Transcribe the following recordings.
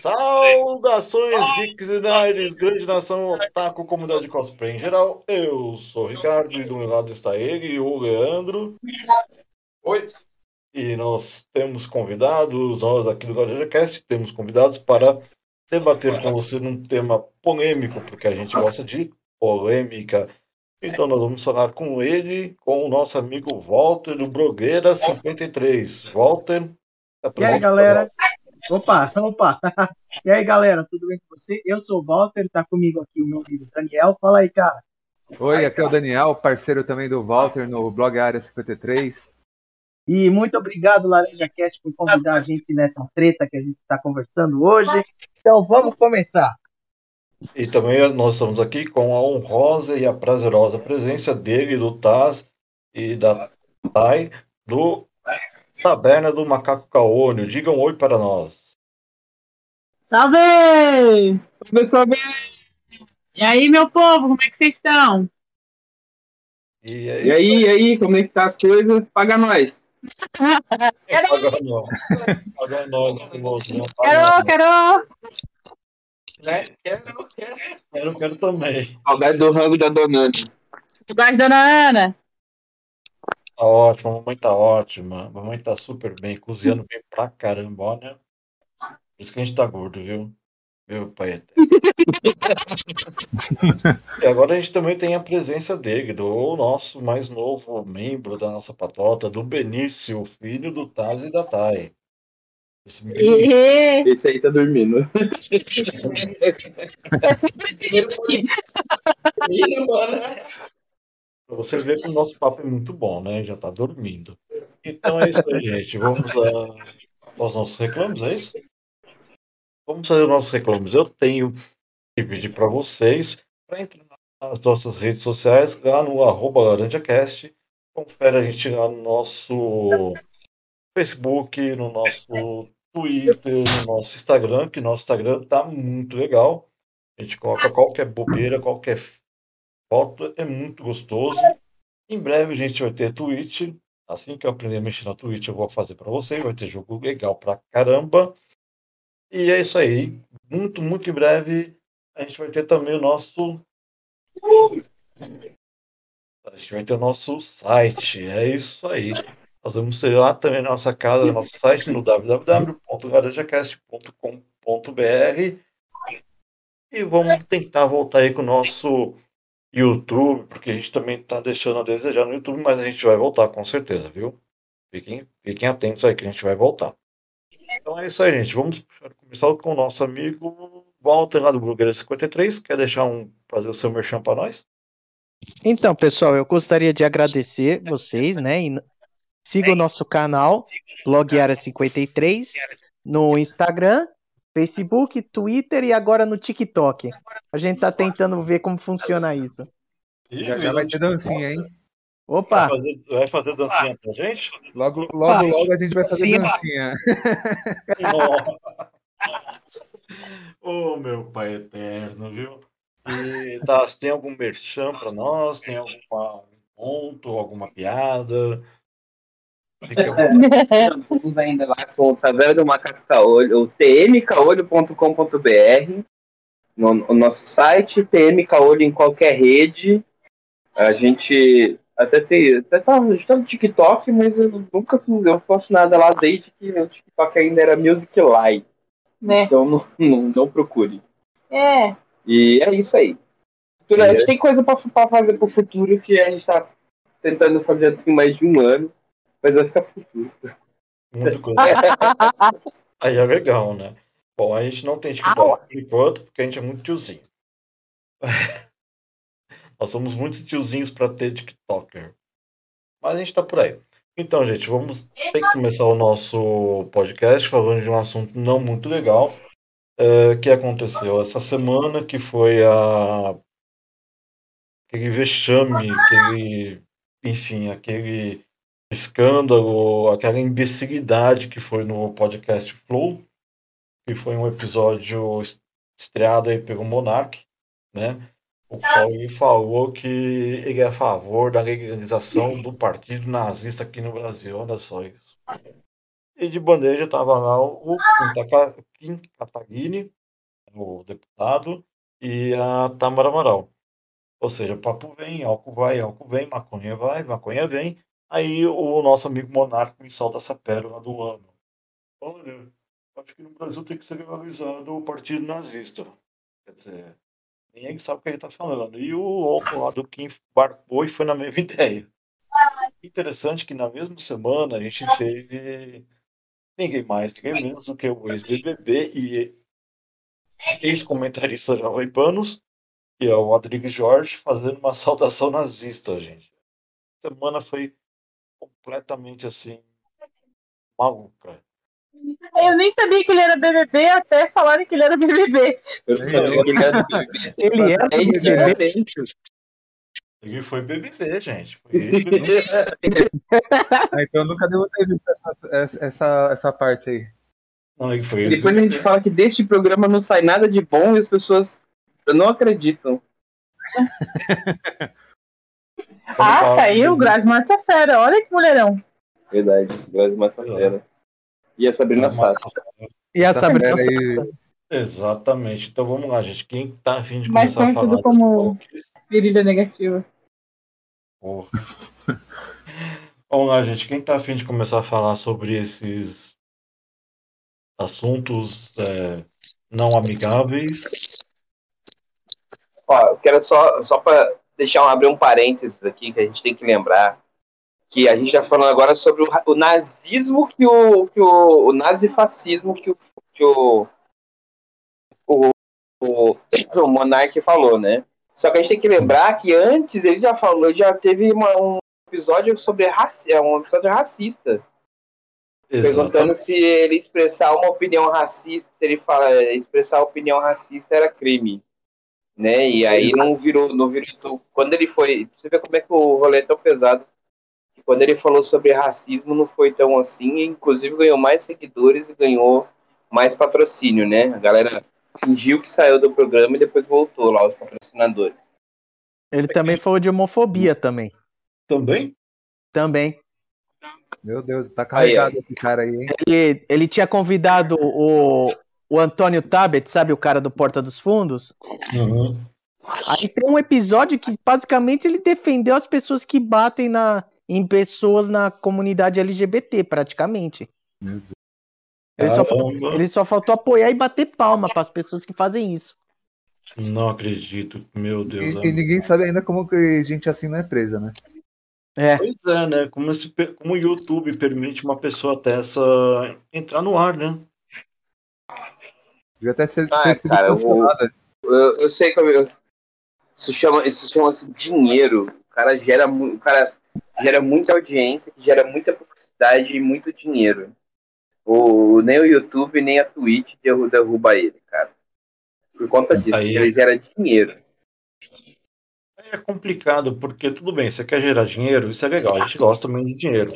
Saudações, geeks e nerds, grande nação otaku, comunidade de cosplay em geral. Eu sou o Ricardo e do meu lado está ele, o Leandro. Oi. E nós temos convidados, nós aqui do GojajaCast temos convidados para debater com você num tema polêmico, porque a gente gosta de polêmica. Então nós vamos falar com ele, com o nosso amigo Walter do Brogueira53. Walter, e aí, galera? Opa, opa. E aí, galera, tudo bem com você? Eu sou o Walter, tá comigo aqui o meu amigo Daniel. Fala aí, cara. Oi, aqui é o Daniel, parceiro também do Walter no blog Área 53. E muito obrigado, Laranja Cast, por convidar a gente nessa treta que a gente está conversando hoje. Então vamos começar. E também nós estamos aqui com a honrosa e a prazerosa presença dele, do Taz e da Tai, do Taberna do Macaco Caônio. Digam um oi para nós. Salve! Salve, salve! E aí, meu povo, como é que vocês estão? E, é e aí, e aí, como é que tá as coisas? Paga nós! quero! Paga nós! Paga nós! Quero, quero! Né? Quero, quero, quero, quero também. Saudade do rango da Dona Ana. Saudade da Dona Ana. Tá ótimo, a mamãe tá ótima. A mamãe tá super bem, cozinhando bem pra caramba, olha. Por isso que a gente tá gordo, viu? Meu pai E agora a gente também tem a presença dele, do nosso mais novo membro da nossa patota, do Benício, filho do Taz e da Thay. Esse, Esse aí tá dormindo. É super Pra você ver que o nosso papo é muito bom, né? Já tá dormindo. Então é isso aí, gente. Vamos a... aos nossos reclamos, é isso? Vamos fazer os nossos reclamos. Eu tenho que pedir para vocês para entrar nas nossas redes sociais, lá no arroba laranjacast. Confere a gente lá no nosso Facebook, no nosso Twitter, no nosso Instagram, que nosso Instagram tá muito legal. A gente coloca qualquer bobeira, qualquer foto, é muito gostoso. Em breve a gente vai ter Twitch. Assim que eu aprender a mexer na Twitch, eu vou fazer para vocês. Vai ter jogo legal pra caramba. E é isso aí. Muito, muito em breve a gente vai ter também o nosso. A gente vai ter o nosso site. É isso aí. Nós vamos ter lá também na nossa casa, no nosso site, no www.garajacast.com.br. E vamos tentar voltar aí com o nosso YouTube, porque a gente também está deixando a desejar no YouTube, mas a gente vai voltar com certeza, viu? Fiquem, fiquem atentos aí que a gente vai voltar. Então é isso aí, gente. Vamos começar com o nosso amigo Walter lá do Blogueira 53. Quer deixar um fazer o seu merchan para nós? Então, pessoal, eu gostaria de agradecer vocês, né? E siga o nosso canal, Blog Área 53, no Instagram, Facebook, Twitter e agora no TikTok. A gente tá tentando ver como funciona isso. Já, já vai ter dancinha, hein? Opa! Vai fazer, vai fazer dancinha pra gente? Logo, logo, logo a gente vai fazer Sim. dancinha. Ô, oh, meu pai eterno, viu? E tá, tem algum merchan pra nós? Tem algum ponto, alguma piada? Estamos ainda lá com o Taverna do Macaco Caolho, o tmcaolho.com.br, no, no nosso site, tmcaolho em qualquer rede. A gente até tem. Até tava no TikTok, mas eu nunca fiz, eu faço nada lá desde que o TikTok ainda era Music Live. Né? Então não, não, não, procure. É. E é isso aí. A gente tem coisa pra, pra fazer pro futuro que a gente tá tentando fazer há mais de um ano, mas vai ficar pro futuro. Muita coisa. aí é legal, né? Bom, a gente não tem TikTok por enquanto, porque a gente é muito tiozinho. Nós somos muitos tiozinhos para ter TikToker. Mas a gente está por aí. Então, gente, vamos ter que começar o nosso podcast falando de um assunto não muito legal é, que aconteceu essa semana, que foi a aquele vexame, aquele, enfim, aquele escândalo, aquela imbecilidade que foi no podcast Flow, que foi um episódio estreado aí pelo Monark, né? O qual ele falou que ele é a favor da legalização do partido nazista aqui no Brasil. Olha só isso. E de bandeja tava lá o Kim Kataguiri, o deputado, e a Tamara Amaral. Ou seja, papo vem, álcool vai, álcool vem, maconha vai, maconha vem. Aí o nosso amigo Monarco me solta essa pérola do ano. Olha, acho que no Brasil tem que ser legalizado o partido nazista. Quer dizer, ninguém sabe o que ele está falando. E o álcool lá do Kim barcou e foi na mesma ideia. Interessante que na mesma semana a gente teve ninguém mais, ninguém menos do que o ex-BBB e ex-comentarista Jovem Panos, que é o Rodrigues Jorge, fazendo uma saudação nazista, gente. A semana foi completamente assim maluca. Eu nem sabia que ele era BBB até falarem que ele era BBB. Eu não sabia que ele era Ele era É BBB. Ele foi BBB, gente. Foi. Ah, então eu nunca devo ter visto essa, essa, essa, parte aí. Não, ele foi Depois a gente fala que deste programa não sai nada de bom e as pessoas não acreditam. Ah, saiu, de- Grazi Márcia Fera. Olha que mulherão. Verdade. Grazi Massafera. E a Sabrina Sato. E a Essa Sabrina fera Sato. Exatamente. Então vamos lá, gente. Quem tá afim de Mais começar a falar conhecido como-? Virilha negativa. Porra. Vamos lá, gente. Quem tá afim de começar a falar sobre esses assuntos é, não amigáveis? Ó, eu quero só, só para deixar um, abrir um parênteses aqui que a gente tem que lembrar que a gente está falando agora sobre o, o nazismo que o, que o, o nazifascismo que o, que o, o, o, o Monark falou, né? Só que a gente tem que lembrar que antes ele já falou, já teve uma- um episódio sobre raci é, um episódio racista, perguntando se ele expressar uma opinião racista, se ele fala expressar opinião racista era crime né? E aí não virou, não virou. Quando ele foi, você vê como é que o rolê é tão pesado. que Quando ele falou sobre racismo, não foi tão assim, inclusive ganhou mais seguidores e ganhou mais patrocínio, né? A galera fingiu que saiu do programa e depois voltou lá, os patrocinadores. Ele também falou de homofobia também. Também? Também. Meu Deus, tá carregado Aí, esse cara aí, hein? Ele, ele tinha convidado o, o Antônio Tabet, sabe o cara do Porta dos Fundos? Uhum. Aí tem um episódio que basicamente ele defendeu as pessoas que batem na, em pessoas na comunidade LGBT, praticamente. Ele só, faltou, ele só faltou apoiar e bater palma para as pessoas que fazem isso. Não acredito. Meu Deus. E, e ninguém sabe ainda como que gente assim não é presa, né? É, Pois é, né? Como, esse, como o YouTube permite uma pessoa dessa entrar no ar, né? Devia até ser, Ah, ter sido cara, eu- cancelada. Eu, eu sei que eu, isso chama isso chama-se dinheiro. O cara gera o cara gera muita audiência, gera muita publicidade e muito dinheiro. O, nem o YouTube nem a Twitch derru- derruba ele, cara. Por conta disso, Aí- ele gera dinheiro. É complicado, porque tudo bem, você quer gerar dinheiro, isso é legal, a gente gosta também de dinheiro.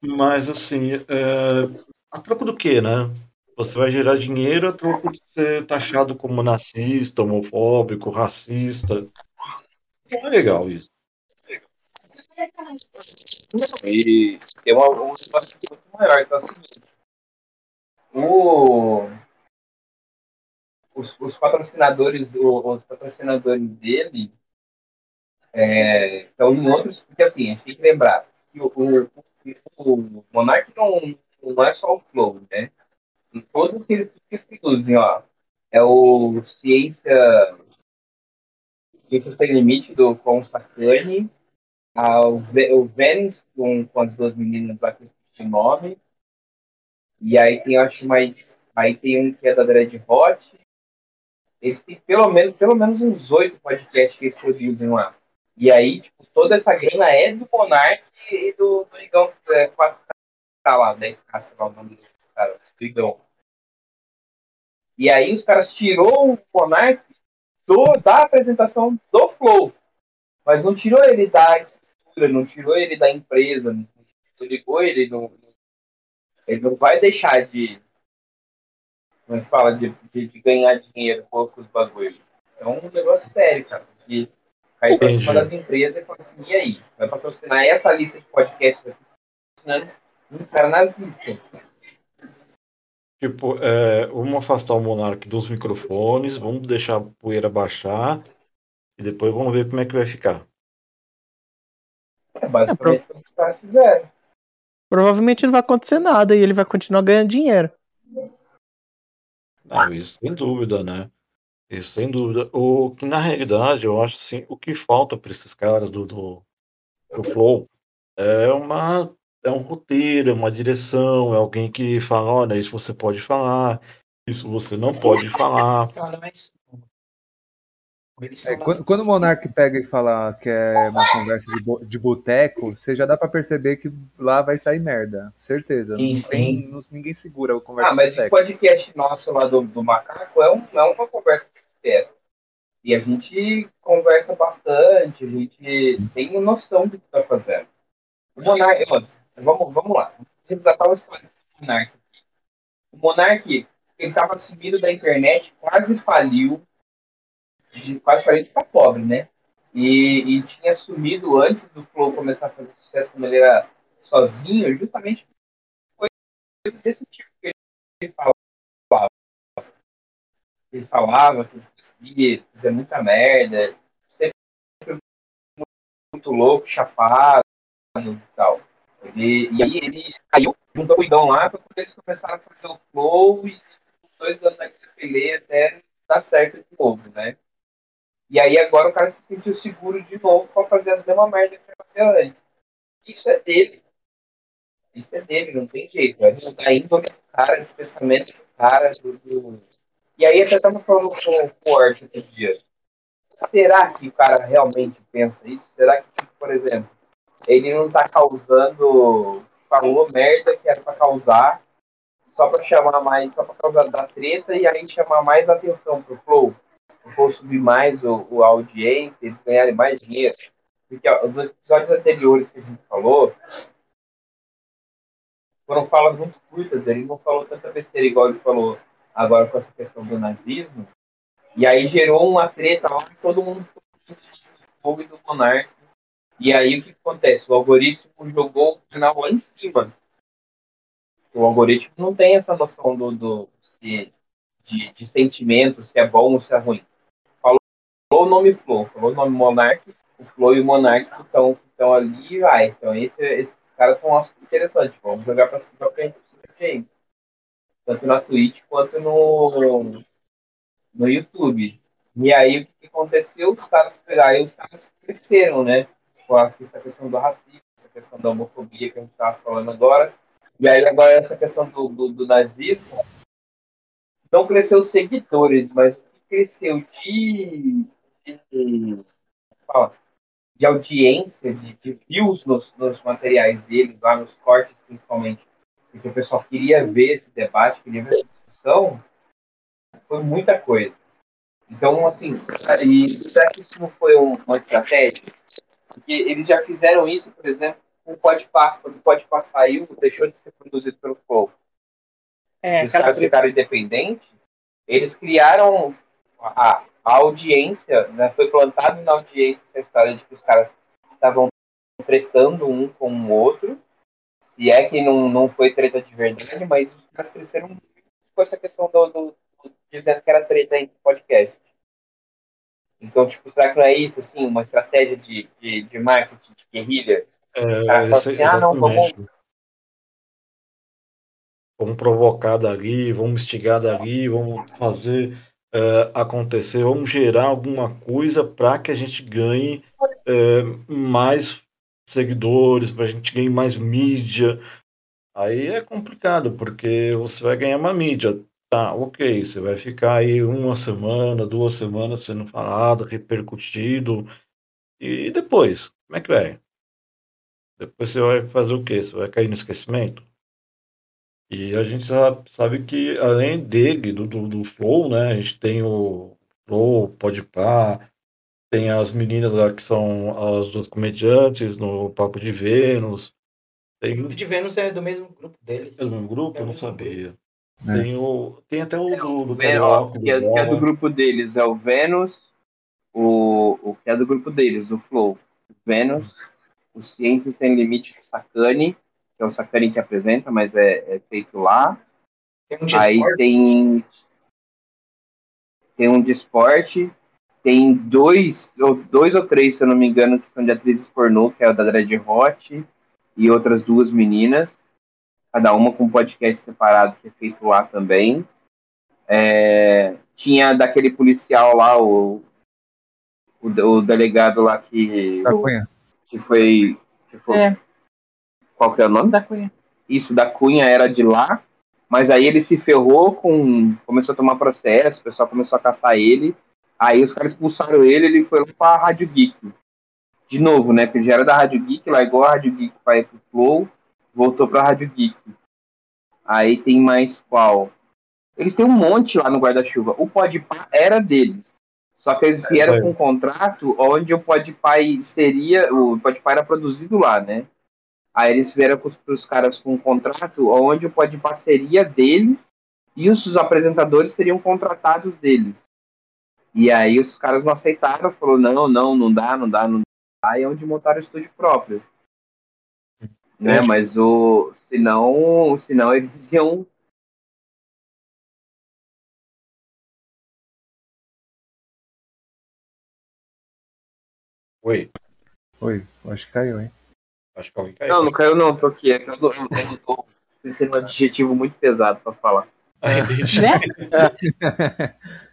Mas assim, é, a troco do quê, né? Você vai gerar dinheiro a troco de ser taxado como nazista, homofóbico, racista. Não é legal isso. E tem uma, um muito maior, que é o os, os patrocinadores, os patrocinadores dele é, estão em outros, porque assim, a gente tem que lembrar que o, o, o Monark não, não é só o Flow, né? Todos que eles produzem, ó. É o Ciência, Ciência Sem Limite do Constantine, a, o, Ve- o Vênus com, com as duas meninas lá que esqueci o nome. E aí tem, acho, mais. Aí tem um que é da Dread Hot. Eles têm pelo menos, pelo menos uns oito podcasts que eles produzem lá. E aí, tipo, toda essa grana é do Monark e do, do Igão é, 4K lá, 10K, sei lá o nome do cara, do Igão. E aí os caras tirou o Monark do, da apresentação do Flow. Mas não tirou ele da estrutura, não tirou ele da empresa, não ligou ele, não, ele não vai deixar de, como é que fala, de, de, de ganhar dinheiro com os bagulhos. É um negócio sério, cara. De cair pra cima das empresas e falar assim, e aí? Vai patrocinar essa lista de podcasts aqui, patrocinando um cara nazista. Tipo, é, vamos afastar o Monark dos microfones, vamos deixar a poeira baixar e depois vamos ver como é que vai ficar. É basicamente o que os caras fizeram. Provavelmente não vai acontecer nada e ele vai continuar ganhando dinheiro. Não, isso sem dúvida, né? Isso sem dúvida. O que na realidade eu acho assim, o que falta para esses caras do, do, do Flow é uma é um roteiro, é uma direção, é alguém que fala, olha, isso você pode falar, isso você não pode falar. Cara, mas. É, quando, quando o Monark pega e fala que é uma conversa de, bo- de boteco, você já dá pra perceber que lá vai sair merda. Certeza. Sim, Não tem, sim. não- ninguém segura a conversa Ah, mas de o podcast nosso lá do, do Macaco é, um, é uma conversa de boteco. E a gente conversa bastante, a gente tem noção do que tá fazendo. O Monark, vamos, vamos lá. Resgatar do Monark. O Monark, ele tava sumido da internet, quase faliu, de- quase faliu de ficar pobre, né? E, e tinha sumido antes do Flow começar a fazer sucesso, como ele era sozinho, justamente coisas desse tipo que ele falava. Ele falava que ele fazia muita merda, sempre muito louco, chapado e tal. Ele, e aí ele caiu junto com o Idão lá para poder eles começaram a fazer o flow e dois anos daquele peleia até dar certo de novo, né? E aí agora o cara se sentiu seguro de novo para fazer as mesmas merdas que ele fazia antes. Isso é dele. Isso é dele, não tem jeito. Vai mudar a índole do cara, esse pensamento do cara. Do, do... E aí até estava falando com, com o Art esses dias. Será que o cara realmente pensa isso? Será que, por exemplo, ele não tá causando. Falou merda que era para causar, só para chamar mais, só para causar da treta e aí chamar mais atenção pro Flow? O Flow subir mais o, o audiência, eles ganharem mais dinheiro. Porque os episódios anteriores que a gente falou foram falas muito curtas, ele não falou tanta besteira igual ele falou agora com essa questão do nazismo. E aí gerou uma treta lá que todo mundo ficou do fogo e. E aí o que acontece? O algoritmo jogou o canal lá em cima. O algoritmo não tem essa noção do, do se, de, de sentimento, se é bom ou se é ruim. Falou o nome Flow, falou o nome Monark, o Flow e o Monark estão estão ali e vai. Então esse, esses caras são um assunto interessante. Vamos jogar pra cima pra gente gente. Tanto na Twitch quanto no, no YouTube. E aí o que aconteceu? Os caras pegaram, os caras cresceram, né? Com a- essa questão do racismo, essa questão da homofobia que a gente estava falando agora. E aí agora essa questão do, do, do nazismo não cresceu seguidores, mas o que cresceu de, de, de audiência, de, de views nos, nos materiais deles, lá nos cortes principalmente, porque o pessoal queria ver esse debate, queria ver essa discussão, foi muita coisa. Então, assim, e será que isso não foi um- uma estratégia? Porque eles já fizeram isso, por exemplo, com o Podpah. Quando o Podpah saiu, deixou de ser produzido pelo Flow. É, Os caras ficaram independentes, eles criaram a, a audiência, né, foi plantado na audiência essa história de que os caras estavam tretando um com o outro, se é que não, não foi treta de verdade, mas os caras cresceram com essa questão do, do- do- dizendo que era treta em podcast. Então, tipo, será que não é isso, assim, uma estratégia de, de, de marketing, de guerrilha? É, cara fala assim, ah, não, vamos. Vamos provocar dali, vamos instigar dali, vamos fazer é, acontecer, vamos gerar alguma coisa para que a gente ganhe é, mais seguidores, para a gente ganhe mais mídia. Aí é complicado, porque você vai ganhar uma mídia. Tá, ok, você vai ficar aí uma semana, duas semanas sendo falado, repercutido. E depois, como é que vai? Depois você vai fazer o quê? Você vai cair no esquecimento? E a gente sabe, sabe que além dele, do, do, do Flow, né? A gente tem o Flow, o Podpah, tem as meninas lá que são as duas comediantes no Papo de Vênus. Tem O grupo de Vênus é do mesmo grupo deles. é o mesmo grupo? É Eu não mesmo sabia. É. Tem, o, tem até o do, do Carioca, que, é, do que é do grupo deles é o Vênus, o, o que é do grupo deles, o Flow. Vênus, o Ciência Sem Limite do Sacani, que é o Sacani que apresenta, mas é, é feito lá. Tem um de Aí esporte, tem. Tem um de esporte. Tem dois ou, dois ou três, se eu não me engano, que são de atrizes pornô, que é o da Dread Hot e outras duas meninas. Cada uma com um podcast separado que é feito lá também. É, tinha daquele policial lá, o, o, o delegado lá que, Da Cunha. que foi. Que foi É. Qual que é o nome? Da Cunha. isso da Cunha era de lá, mas aí ele se ferrou com. começou a tomar processo, o pessoal começou a caçar ele. Aí os caras expulsaram ele, ele foi lá pra Rádio Geek. De novo, né? Porque já era da Rádio Geek, largou a Rádio Geek pra ir pro Flow, voltou pra Rádio Geek. Aí tem mais qual? Eles têm um monte lá no guarda-chuva. O Podpah era deles. Só que eles É vieram aí. com um contrato onde o Podpah seria. O Podpah era produzido lá, né? Aí eles vieram com os, caras com um contrato onde o Podpah seria deles e os apresentadores seriam contratados deles. E aí os caras não aceitaram, falou não, não, não dá, não dá, não dá. Aí é onde montaram o estúdio próprio. Né? Mas o. Senão, senão eles iam. Oi, Oi, acho que caiu, hein? acho que alguém caiu. Não, não caiu não, tô aqui. É que eu tô, eu tô- eu tô pensando um adjetivo muito pesado pra falar. Ah, entendi. Né?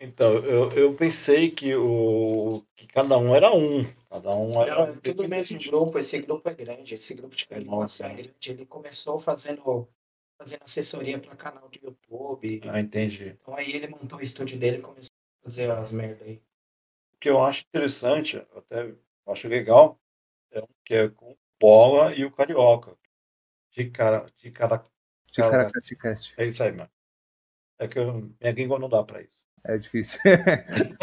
Então, eu, eu pensei que, o, que cada um era um. Cada um era Não, é tudo o mesmo grupo, esse grupo é grande, esse grupo de comunicação é grande. Ele começou fazendo, fazendo assessoria para canal de YouTube. Ah, entendi. Então aí ele montou o estúdio dele e começou a fazer as merda aí. O que eu acho interessante, eu até acho legal, é um que é com o Bola e o Carioca. De cara, de cada. De Cara, é isso aí, mano. É que eu, minha língua não dá pra isso. É difícil.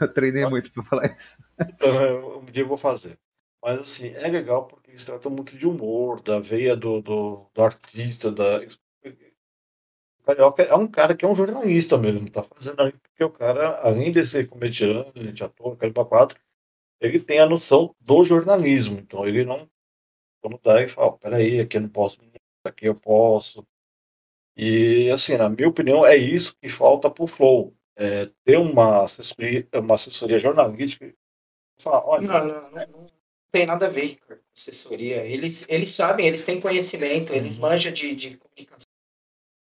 eu treinei muito pra falar isso. Então, eu- um dia eu vou fazer. Mas assim, é legal porque eles tratam muito de humor, da veia do, do, do artista, da. O Carioca é um cara que é um jornalista mesmo, tá fazendo aí, porque o cara, além de ser comediante, ator, caramba quatro, ele tem a noção do jornalismo. Então ele não. Quando dá, ele fala, "Ó, peraí, aqui eu não posso, aqui eu posso. E assim, na minha opinião, é isso que falta pro Flow. É ter uma assessoria, uma assessoria jornalística. Falar, olha, Não, não, não, não tem nada a ver com assessoria. Eles, eles sabem, eles têm conhecimento, eles manjam de, de comunicação.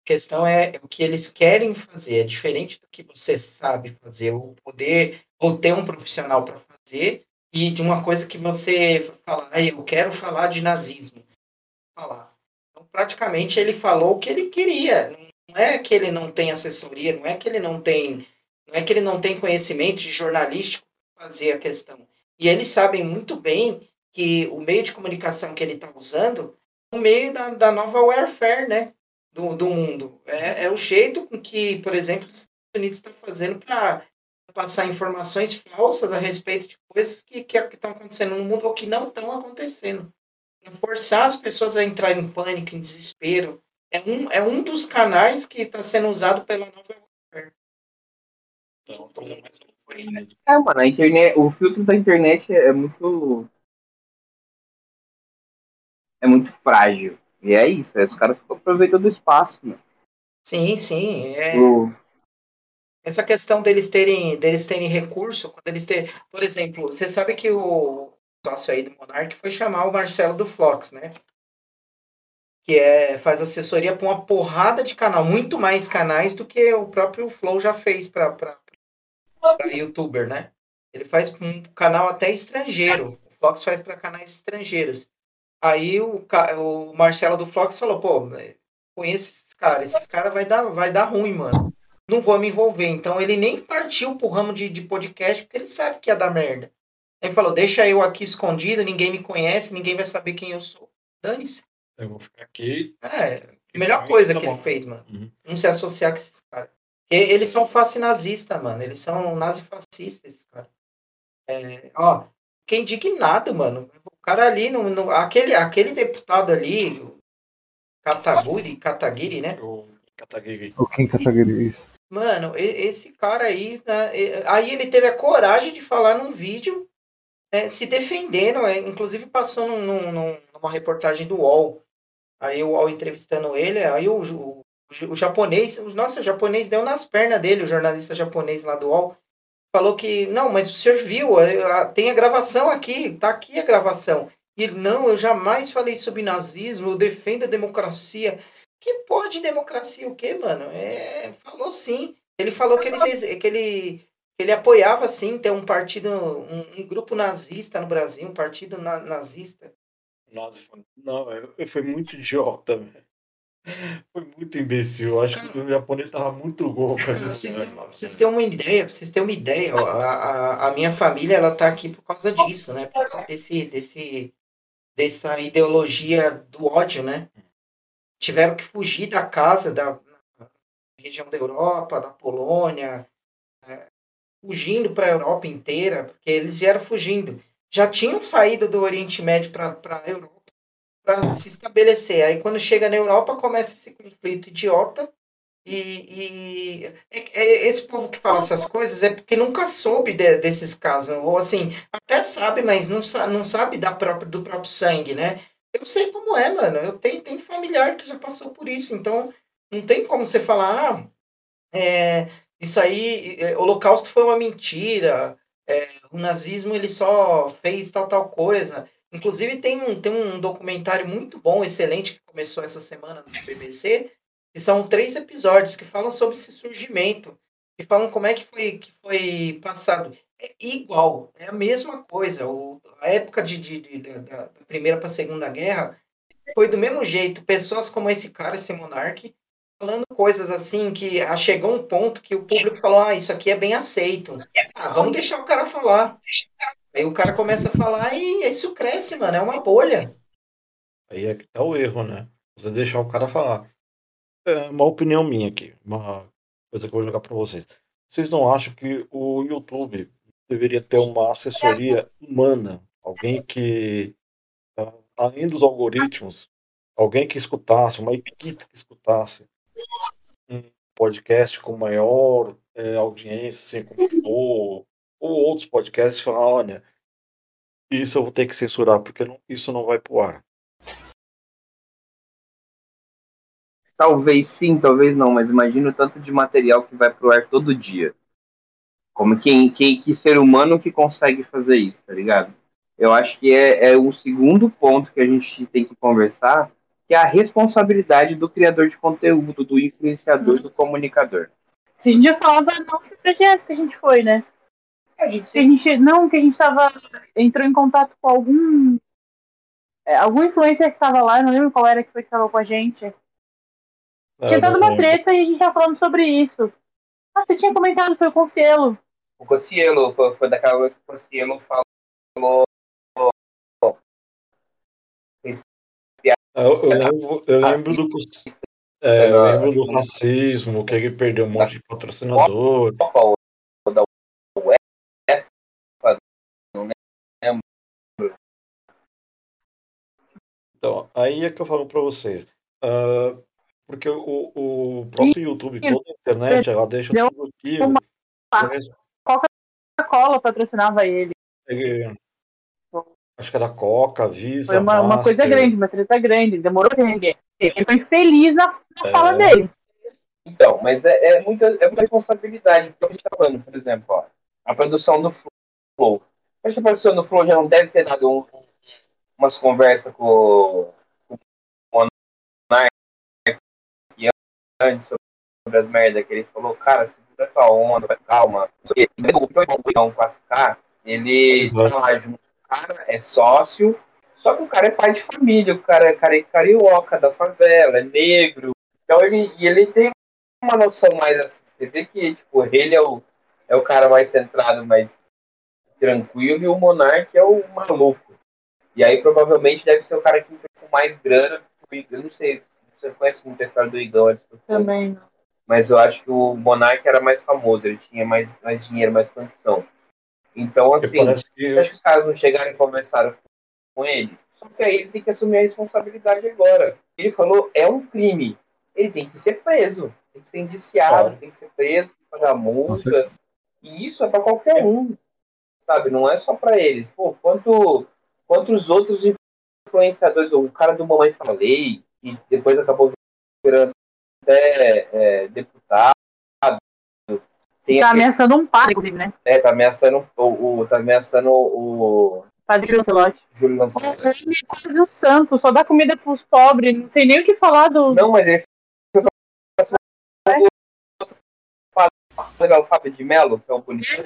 A questão é o que eles querem fazer, é diferente do que você sabe fazer, ou poder, ou ter um profissional para fazer, e de uma coisa que você fala, ah, eu quero falar de nazismo. Falar. Praticamente, ele falou o que ele queria. Não é que ele não tem assessoria, não é que ele não tem, não é que ele não tem conhecimento de jornalístico para fazer a questão. E eles sabem muito bem que o meio de comunicação que ele está usando é o meio da, da nova warfare, né? Do, do mundo. É, é o jeito com que, por exemplo, os Estados Unidos está fazendo para passar informações falsas a respeito de coisas que que estão acontecendo no mundo ou que não estão acontecendo. Forçar as pessoas a entrarem em pânico, em desespero. É um, é um dos canais que está sendo usado pela nova. Então, né? É, mano, a internet, o filtro da internet é muito. É muito frágil. E é isso, é, os caras ficam aproveitando do espaço, mano. Sim, sim. É, O- essa questão deles terem, deles terem recurso, quando eles terem. Por exemplo, você sabe que o sócio aí do Monark foi chamar o Marcelo do Flox, né? Que é, faz assessoria para uma porrada de canal, muito mais canais do que o próprio Flow já fez para youtuber, né? Ele faz um canal até estrangeiro. O Flox faz para canais estrangeiros. Aí o, o Marcelo do Flox falou, pô, conheço esses caras, esses caras vai dar, vai dar ruim, mano não vou me envolver. Então ele nem partiu pro ramo de, de podcast porque ele sabe que ia dar merda. Ele falou: deixa eu aqui escondido, ninguém me conhece, ninguém vai saber quem eu sou. Dane-se. Eu vou ficar aqui. É, a melhor coisa Tá que bom. ele fez, mano. Uhum. Não se associar com esses caras. Porque eles são fascinazistas, mano. Eles são nazifascistas, esses caras. É, ó, fiquei indignado, mano. O cara ali, no, no- aquele, aquele deputado ali, o Kataguri, Kataguiri, né? O Kataguiri. O Kim Kataguiri, isso. Mano, esse cara aí, né, aí ele teve a coragem de falar num vídeo né, se defendendo, é, inclusive passou num, num- num- numa reportagem do UOL. Aí o UOL entrevistando ele, aí o, o, o japonês, nossa, o japonês deu nas pernas dele, o jornalista japonês lá do UOL, falou que, não, mas o senhor viu, tem a gravação aqui, tá aqui a gravação. E não, eu jamais falei sobre nazismo, eu defendo a democracia. Que porra de democracia o quê, mano? É, falou sim. Ele falou que ele, que ele, ele apoiava sim ter um partido, um, um grupo nazista no Brasil, um partido na, nazista. Nossa, não, foi muito idiota, velho. Foi muito imbecil. Acho Cara, que o japonês tava muito louco. Vocês, vocês têm uma ideia, vocês têm uma ideia. A, a, a, minha família ela tá aqui por causa disso, né? Por causa desse, desse, dessa ideologia do ódio, né? Tiveram que fugir da casa da região da Europa, da Polônia, fugindo para a Europa inteira, porque eles vieram fugindo. Já tinham saído do Oriente Médio para a Europa para se estabelecer. Aí quando chega na Europa começa esse conflito idiota e, e é, é, esse povo que fala essas coisas é porque nunca soube de, desses casos ou assim até sabe, mas não, não sabe da própria, do próprio sangue, né? Eu sei como é, mano. Eu tenho, tenho familiar que já passou por isso, então não tem como você falar, ah, é, isso aí, é, o Holocausto foi uma mentira, é, o nazismo ele só fez tal tal coisa. Inclusive, tem um, tem um documentário muito bom, excelente, que começou essa semana no BBC, que são três episódios que falam sobre esse surgimento, que falam como é que foi, que foi passado. É igual, é a mesma coisa. O, a época de, de, de da, da, Primeira para a Segunda Guerra foi do mesmo jeito. Pessoas como esse cara, esse monarque, falando coisas assim que ah, chegou um ponto que o público falou: ah, isso aqui é bem aceito. Ah, vamos deixar o cara falar. Aí o cara começa a falar e isso cresce, mano. É uma bolha. Aí é que tá o erro, né? Você deixar o cara falar. É uma opinião minha aqui. Uma coisa que eu vou jogar pra vocês. Vocês não acham que o YouTube deveria ter uma assessoria humana? Alguém que, além dos algoritmos, alguém que escutasse, uma equipe que escutasse um podcast com maior é, audiência, assim, como for, ou outros podcasts falam, olha, isso eu vou ter que censurar, porque não, isso não vai pro ar. Talvez sim, talvez não, mas imagina o tanto de material que vai pro ar todo dia. Como quem, quem que ser humano que consegue fazer isso, tá ligado? Eu acho que é, é o segundo ponto que a gente tem que conversar, que é a responsabilidade do criador de conteúdo, do influenciador, do comunicador. Se a gente já falava não foi pra que a gente foi, né? A gente, a gente não, que a gente tava. entrou em contato com algum. É, algum influencer que tava lá, não lembro qual era que foi que tava com a gente. É, tinha dado uma treta e a gente tava falando sobre isso. Ah, você tinha comentado, foi o Concielo. O Concielo, foi, foi daquela vez que o Concielo falou. Eu, eu, lembro, eu lembro do. É, eu lembro do racismo, que ele perdeu um monte de patrocinador. Então, aí é que eu falo para vocês. Uh, porque o, o próprio YouTube, toda a internet, ela deixa Deu tudo aquilo. Uma... Coca-Cola patrocinava ele. ele. Acho que era Coca, Visa. Foi uma, uma coisa grande, uma treta grande. Demorou pra ninguém. Ele foi feliz na, na é... fala dele. Então, mas é, é, muita, é muita responsabilidade. Porque a gente tá falando, por exemplo, ó, a produção do Flow. Acho que a produção do Flow já não deve ter dado um, umas conversas com, com o Monark antes sobre as merdas que ele falou, cara, segura tua onda, calma. Então, 4K, ele tá junto. O cara é sócio, só que o cara é pai de família, o cara, o cara é carioca da favela, é negro. Então ele, ele tem uma noção mais assim. Você vê que tipo, ele é o, é o cara mais centrado, mais tranquilo, e o Monark é o maluco. E aí provavelmente deve ser o cara que entrou com mais grana. Eu não sei, você conhece muito a história do Igão antes Também não. Mas eu acho que o Monark era mais famoso, ele tinha mais, mais dinheiro, mais condição. Então, assim, que... os caras não chegaram e conversaram com ele, só que aí ele tem que assumir a responsabilidade agora. Ele falou, é um crime. Ele tem que ser preso, tem que ser indiciado, claro. tem que ser preso, tem que pagar multa. E isso é para qualquer um, sabe? Não é só para eles. Pô, quanto quanto os outros influenciadores, o cara do Mamãe Falei, e depois acabou virando até é. Tem tá ameaçando um padre, inclusive, né? É, tá ameaçando o. o tá ameaçando o. Padre Júlio Lancelotti. Júlio Lancelotti. Ele é quase um santo, só dá comida pros pobres, não tem nem o que falar dos. Não, mas ele legal o Fábio de Mello, que é um político.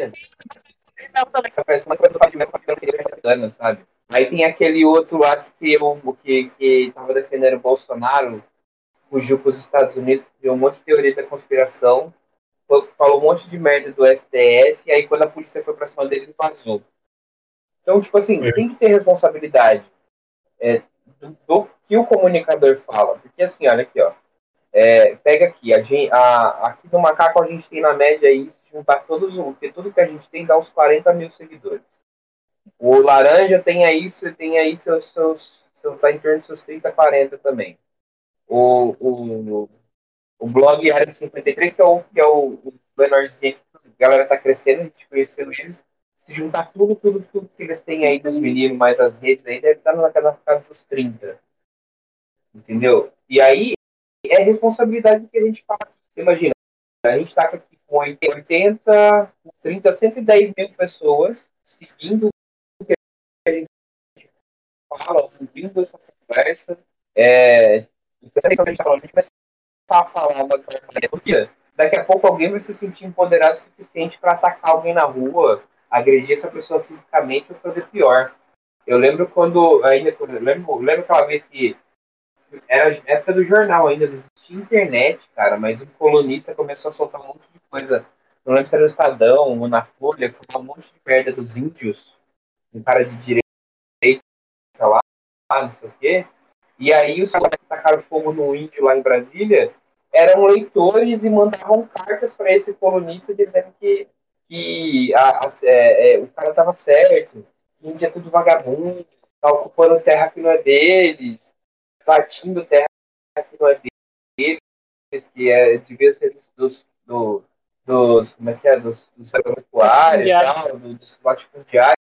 Parece uma coisa do Fábio de Mello com anos, sabe? Aí tem aquele outro lá que, eu, que, que tava defendendo o Bolsonaro, fugiu para os Estados Unidos, criou um monte de teoria da conspiração, falou um monte de merda do STF, e aí quando a polícia foi para cima dele, ele vazou. Então, tipo assim, é. tem que ter responsabilidade é, do, do, que o comunicador fala. Porque assim, olha aqui, ó. É, pega aqui, a gente, a, aqui no Macaco a gente tem na média aí, se juntar todos, porque tudo que a gente tem dá uns 40 mil seguidores. O Laranja tem aí, tem aí seus, seus, seus tá em torno de seus 30, 40 também. O, o, o blog Área 53, que é o, que é o, o a galera tá crescendo, a gente conheceu eles. Se juntar tudo, tudo, tudo que eles têm aí dos meninos, mais as redes aí, deve estar na, na casa dos 30. Entendeu? E aí, é responsabilidade que a gente fala. Imagina, a gente está aqui com 80, 30, 110 mil pessoas seguindo o que a gente fala, ouvindo essa conversa. É, essa a gente começar a falar umas dia, daqui a pouco alguém vai se sentir empoderado o suficiente para atacar alguém na rua, agredir essa pessoa fisicamente ou fazer pior. Eu lembro quando, ainda, lembro, lembro aquela vez que era época do jornal ainda, não existia internet, cara, mas um colunista começou a soltar um monte de coisa. Não lembro se era Estadão ou na Folha, falou um monte de merda dos índios, um cara de direita lá, não sei o quê. E aí os caras que tacaram fogo no índio lá em Brasília eram leitores e mandavam cartas para esse colunista dizendo que, que a, a, é, é, o cara tava certo, que índio é tudo vagabundo, tá ocupando terra que não é deles, invadindo terra que não é deles, que é, devia ser dos, dos, dos como é que é, dos, dos agropecuários e tal, dos latifundiários.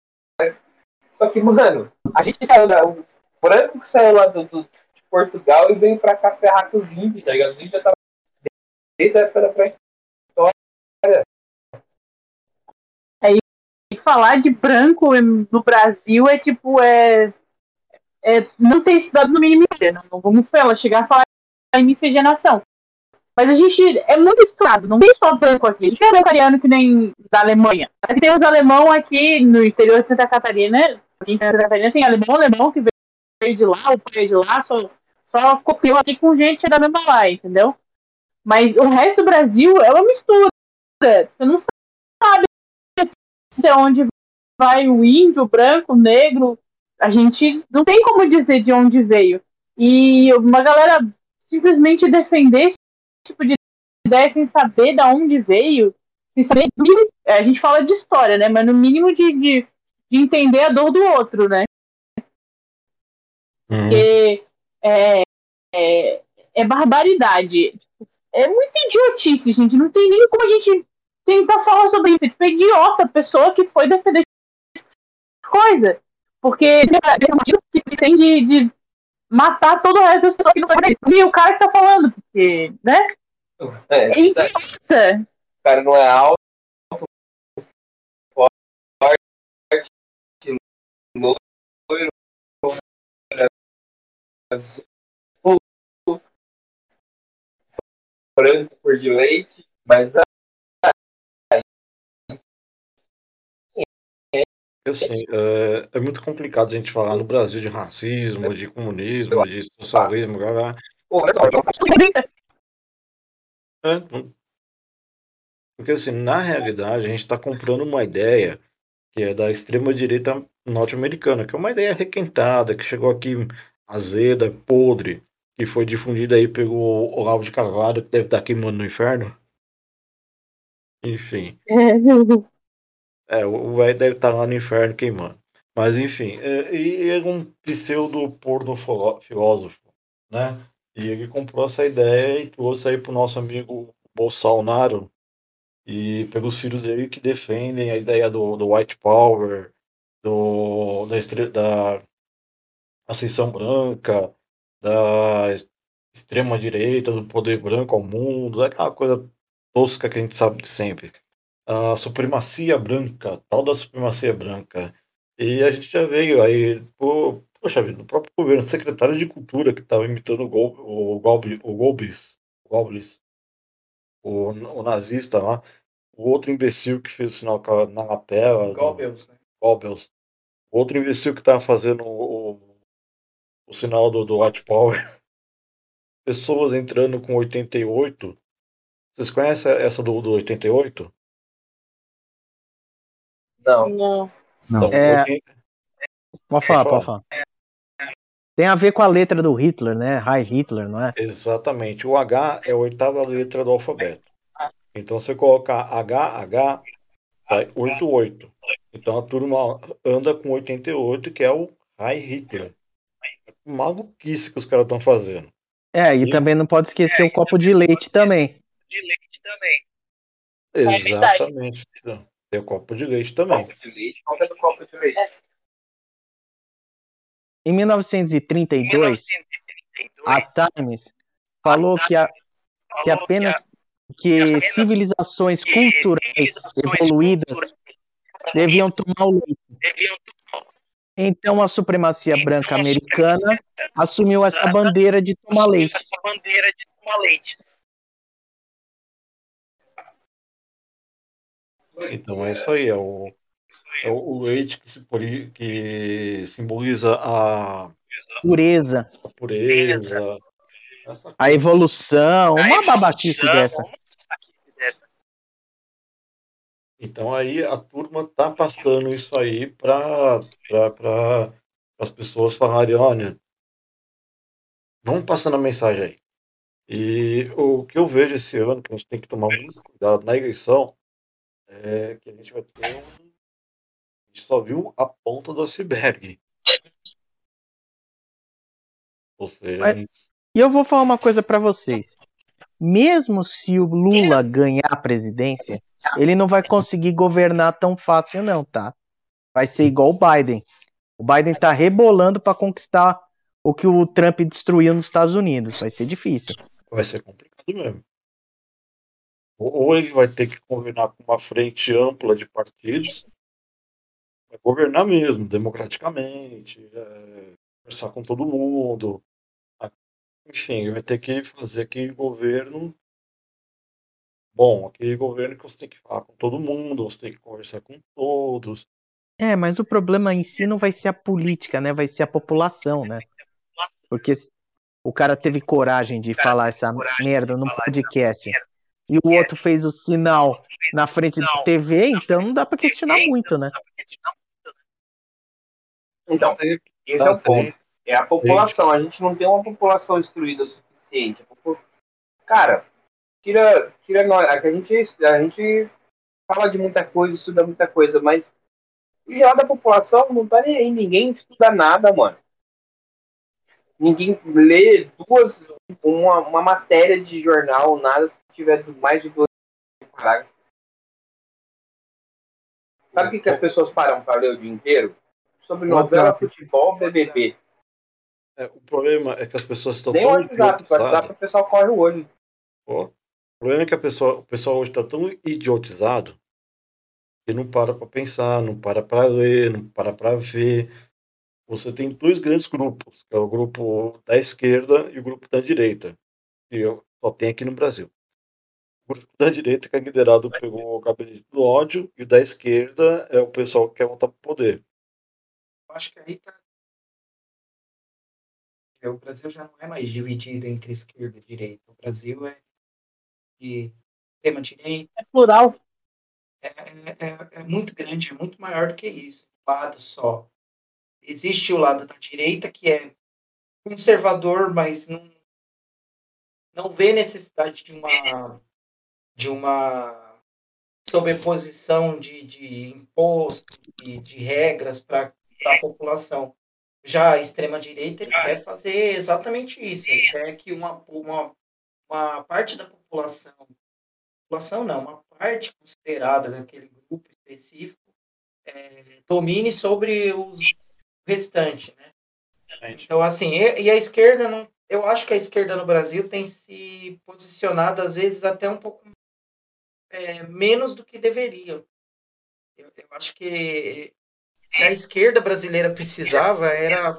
Só que, mano, a gente saiu da. O branco saiu lá do, do, de Portugal e veio pra cá ferrar com os índios, tá ligado? Os índios já desde a época da pré-história. É, e falar de branco no Brasil é tipo, é é, não ter estudado no mínimo não, não vamos ela chegar a falar em miscigenação. Mas a gente é muito estudado, não tem só branco aqui. A gente é branco que nem da Alemanha. Aqui tem os alemão aqui no interior de Santa Catarina. Em Santa Catarina tem alemão, alemão que veio de lá, o pai de lá, só, só copiou aqui com gente da mesma lá, entendeu? Mas o resto do Brasil é uma mistura. Você não sabe de onde vai o índio, o branco, o negro, a gente não tem como dizer de onde veio. E uma galera simplesmente defender esse tipo de ideia sem saber de onde veio, sem saber. A gente fala de história, né? Mas no mínimo de, de, de entender a dor do outro, né? Uhum. Porque é, é, é barbaridade. É muita idiotice, gente. Não tem nem como a gente tentar falar sobre isso. É tipo, é idiota a pessoa que foi defender coisa. Porque que tem de, matar todo o resto das pessoas que não sabem isso. E o cara que tá falando, porque, né? É, é idiota. O cara não é alto, forte, loiro, azul, branco por de leite, mas Assim, é, é, muito complicado a gente falar no Brasil de racismo, de comunismo, de socialismo, blá. É, porque assim, na realidade, a gente está comprando uma ideia que é da extrema-direita norte-americana, que é uma ideia requentada, que chegou aqui azeda, podre, que foi difundida aí pelo Olavo de Carvalho, que deve estar queimando no inferno. Enfim. É, o velho deve estar lá no inferno queimando. Mas enfim, é, e é um pseudo porno filósofo, né? E ele comprou essa ideia e trouxe aí pro nosso amigo Bolsonaro e pelos filhos dele que defendem a ideia do, do white power, do, da, da ascensão branca, da extrema direita, do poder branco ao mundo, aquela coisa tosca que a gente sabe de sempre. A supremacia branca, tal da supremacia branca. E a gente já veio aí, pô, poxa vida, o próprio governo, secretário de cultura que estava imitando o, Gol, o, Golbi, o Golbis, Golbis o, o nazista lá, o outro imbecil que fez o sinal na lapela. Goebbels, né? Goebbels. O outro imbecil que estava fazendo o, o sinal do, do White Power. Pessoas entrando com 88. Vocês conhecem essa do, do 88? Não. Não. Não. Então, É. 80 Pode falar, Pode pode falar. Tem a ver com a letra do Hitler, né? High Hitler, não é? Exatamente. O H é a oitava letra do alfabeto. Então, você colocar HH, sai 88. Então, a turma anda com 88, que é o High Hitler. Maluquice que os caras estão fazendo. É, e E- também não pode esquecer o copo de leite também. verdade. Exatamente. Tem o copo de leite também. Copo de leite, qual é do copo de leite? Em 1932, a Times falou que, a, que apenas que civilizações culturais evoluídas deviam tomar o leite. Então a supremacia branca americana assumiu essa bandeira de tomar leite. Então, é isso aí. É o, é o leite que, simboli- que simboliza a, Pureza, a pureza. A evolução, uma babaquice dessa. Então aí a turma tá passando isso aí para as pessoas falarem, olha, vamos passando a mensagem aí. E o que eu vejo esse ano, que a gente tem que tomar muito cuidado na eleição, é que a gente vai ter um. A gente só viu a ponta do iceberg. Ou seja, Mas- E eu vou falar uma coisa pra vocês. Mesmo se o Lula ganhar a presidência, ele não vai conseguir governar tão fácil não, tá? Vai ser igual o Biden. O Biden tá rebolando pra conquistar o que o Trump destruiu nos Estados Unidos. Vai ser difícil. vai ser complicado mesmo. Ou ou ele vai ter que governar com uma frente ampla de partidos, vai governar mesmo, democraticamente, é, conversar com todo mundo. Enfim, vai ter que fazer aquele governo bom, aquele governo que você tem que falar com todo mundo, você tem que conversar com todos. É, mas o problema em si não vai ser a política, né? Vai ser a população, né? Porque o cara teve coragem de falar essa merda no podcast e o outro fez o sinal na frente da TV, então não dá pra questionar muito, né? Então, Mas aí- esse é o ponto. É a população. A gente não tem uma população excluída o suficiente. Cara, tira, tira nós. A gente, a gente fala de muita coisa, estuda muita coisa, mas o geral da população não tá nem aí. Ninguém estuda nada, mano. Ninguém lê duas, uma, uma matéria de jornal, nada, se tiver mais de duas parágrafos. Sabe o que, que as pessoas param para ler o dia inteiro? Sobre novela, futebol, BBB. É, o problema é que as pessoas estão Nem o tão WhatsApp, o idiotizadas. WhatsApp o pessoal corre o olho. Ó, O problema é que a pessoa, o pessoal hoje está tão idiotizado que não para para pensar, não para para ler, não para para ver. Você tem dois grandes grupos, que é o grupo da esquerda e o grupo da direita, que eu só tem aqui no Brasil. O grupo da direita que é liderado pelo gabinete do ódio e o da esquerda é o pessoal que quer voltar para o poder. Eu acho que aí tá. É, O Brasil já não é mais dividido entre esquerda e direita. O Brasil é de extrema direita, É plural. é, é, é muito grande, é muito maior do que isso. Um lado só. Existe o lado da direita que é conservador, mas não, não vê necessidade de uma de uma sobreposição de, de imposto e de regras para a população. Já a extrema-direita ele quer fazer exatamente isso. Ele quer que uma, uma, uma parte da população, população não, uma parte considerada daquele grupo específico, é, domine sobre os, o restante. Né? Então, assim, e, e a esquerda não, eu acho que a esquerda no Brasil tem se posicionado, às vezes, até um pouco é, menos do que deveria. Eu, eu acho que a esquerda brasileira precisava era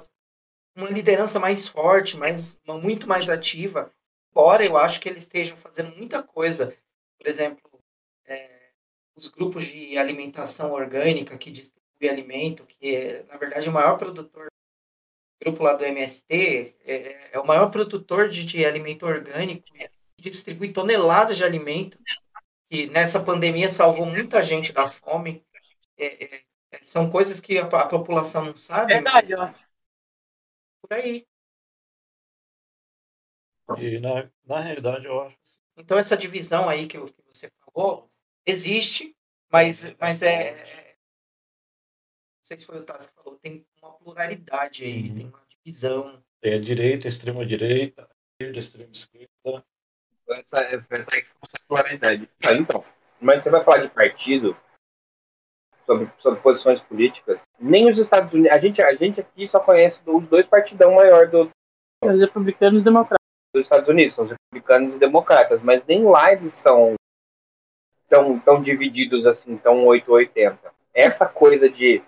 uma liderança mais forte, mais, muito mais ativa. Embora eu acho que eles estejam fazendo muita coisa. Por exemplo, é, os grupos de alimentação orgânica que distribuem alimento, que é, na verdade, o maior produtor grupo lá do MST é, é o maior produtor de, de, alimento orgânico distribui toneladas de alimento que nessa pandemia salvou muita gente da fome. É, é são coisas que a, a população não sabe. Verdade, ó. Por aí. E na, na realidade eu acho. Assim. Então essa divisão aí que, que você falou existe, mas, mas é, é não sei se foi o Tassi que falou, tem uma pluralidade aí, uhum. tem uma divisão. Tem a direita, a extrema direita, a esquerda, a extrema esquerda. Essa, essa pluralidade. Ah, então, mas você vai falar de partido, sobre, sobre posições políticas, nem os Estados Unidos. A gente, a gente aqui só conhece os dois partidão maior do. Os republicanos e democratas. Dos Estados Unidos, são os republicanos e democratas, mas nem lá eles são tão, tão divididos assim, tão 880. Essa coisa de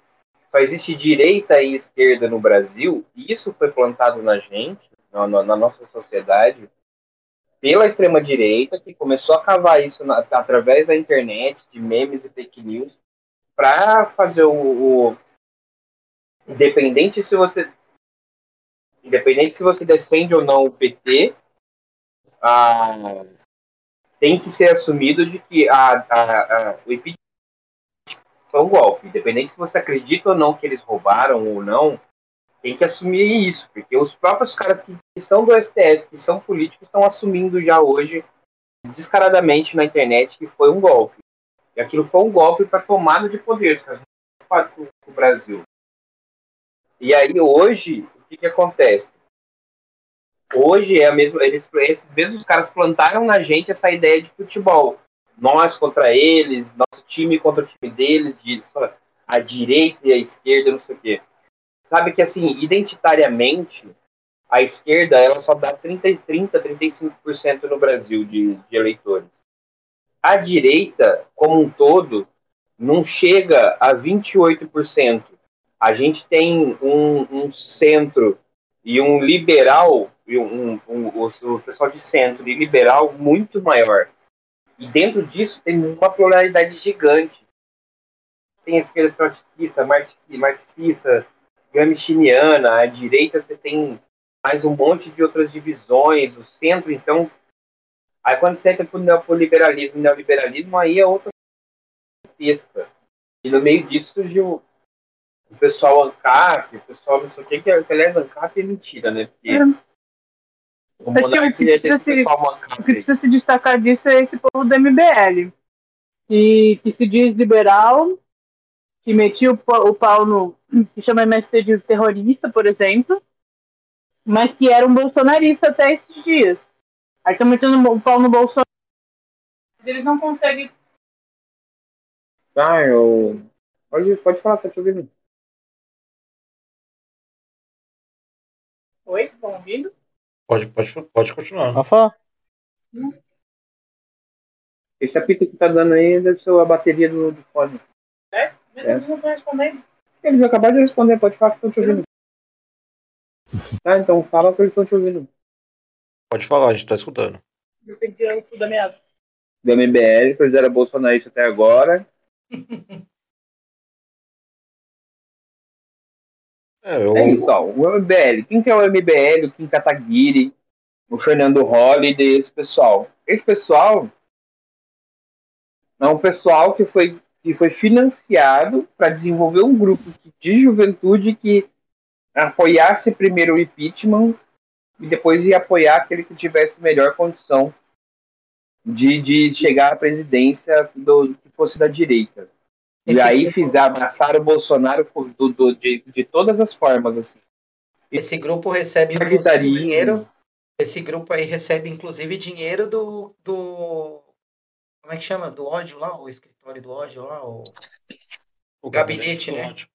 só existe direita e esquerda no Brasil, e isso foi plantado na gente, na, na nossa sociedade, pela extrema-direita, que começou a cavar isso na, através da internet, de memes e fake news, para fazer o, o, Independente se você. Independente se você defende ou não o PT, a, tem que ser assumido de que a, a, a, o impeachment foi um golpe. Independente se você acredita ou não que eles roubaram ou não, tem que assumir isso, porque os próprios caras que, que são do STF, que são políticos, estão assumindo já hoje, descaradamente na internet, que foi um golpe. E aquilo foi um golpe para tomada de poder para o Brasil. E aí hoje, o que, que acontece? Hoje é a mesma, eles, esses mesmos caras plantaram na gente essa ideia de futebol nós contra eles, nosso time contra o time deles, de a direita e a esquerda, não sei o quê. Sabe que, assim, identitariamente, a esquerda ela só dá 30, 30 35% no Brasil de, de eleitores. A direita, como um todo, não chega a 28%. A gente tem um, um centro e um liberal, um, um, um, o pessoal de centro e liberal muito maior. E dentro disso tem uma pluralidade gigante. Tem a esquerda trotskista, marxista, gramsciana, a direita você tem mais um monte de outras divisões, o centro, então. Aí quando você entra para o liberalismo, neoliberalismo, aí é outra pesca. E no meio disso surgiu o pessoal ANCAP, o pessoal não sei o que, que aliás ANCAP é mentira, né? Porque é. O, é o, que precisa se, o que precisa se destacar disso é esse povo do MBL, que, que se diz liberal, que metia o, o pau no. que chama MST de terrorista, por exemplo, mas que era um bolsonarista até esses dias. Aí estão metendo o pau no Bolsonaro. Eles não conseguem. Ah, eu. Pode, pode falar, tá te ouvindo. Oi, estão ouvindo? Pode, pode, pode continuar. Rafa? Esse apito que tá dando aí deve ser a bateria do, do fone. É? Mas é. eles não estão respondendo. Eles acabaram de responder, pode falar que estão te ouvindo. Tá, então fala que eles estão te ouvindo. Pode falar, a gente tá escutando. Eu tenho que tirar o da meada. Do MBL, que eles eram bolsonaristas até agora. É, eu... é isso, ó, o MBL. Quem que é o MBL, o Kim Kataguiri, o Fernando Holliday, esse pessoal? Esse pessoal é um pessoal que foi, que foi financiado para desenvolver um grupo de juventude que apoiasse primeiro o impeachment e depois ia apoiar aquele que tivesse melhor condição de, de chegar à presidência do, que fosse da direita. Esse e aí grupo... fiz, abraçaram o Bolsonaro do, do, de, de todas as formas, assim. Esse grupo recebe inclusive dinheiro. Esse grupo aí recebe inclusive dinheiro do, do. Como é que chama? Do ódio lá, o escritório do ódio lá, o, o gabinete, né? Ódio.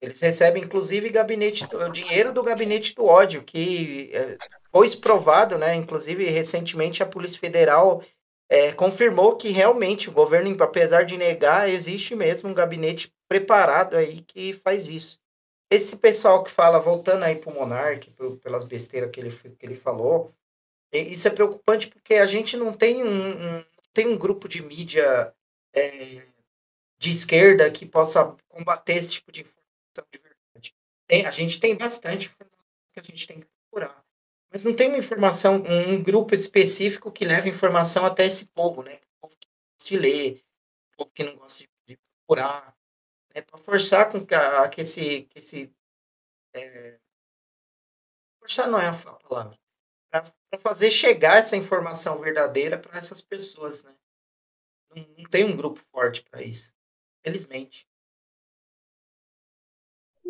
Eles recebem, inclusive, gabinete, o dinheiro do gabinete do ódio, que é, foi provado, né? Inclusive, recentemente a Polícia Federal é, confirmou que realmente o governo, apesar de negar, existe mesmo um gabinete preparado aí que faz isso. Esse pessoal que fala, voltando aí para o Monark, pelas besteiras que ele, que ele falou, isso é preocupante porque a gente não tem um, um tem um grupo de mídia é, de esquerda que possa combater esse tipo de informação de verdade. Tem, a gente tem bastante informação que a gente tem que procurar. Mas não tem uma informação, um grupo específico que leva informação até esse povo, né? O povo que gosta de ler, o povo que não gosta de, de procurar. Né? Para forçar com que, a, que esse. Que esse é... Forçar não é a palavra. Para fazer chegar essa informação verdadeira para essas pessoas, né? Não, não tem um grupo forte para isso. Felizmente.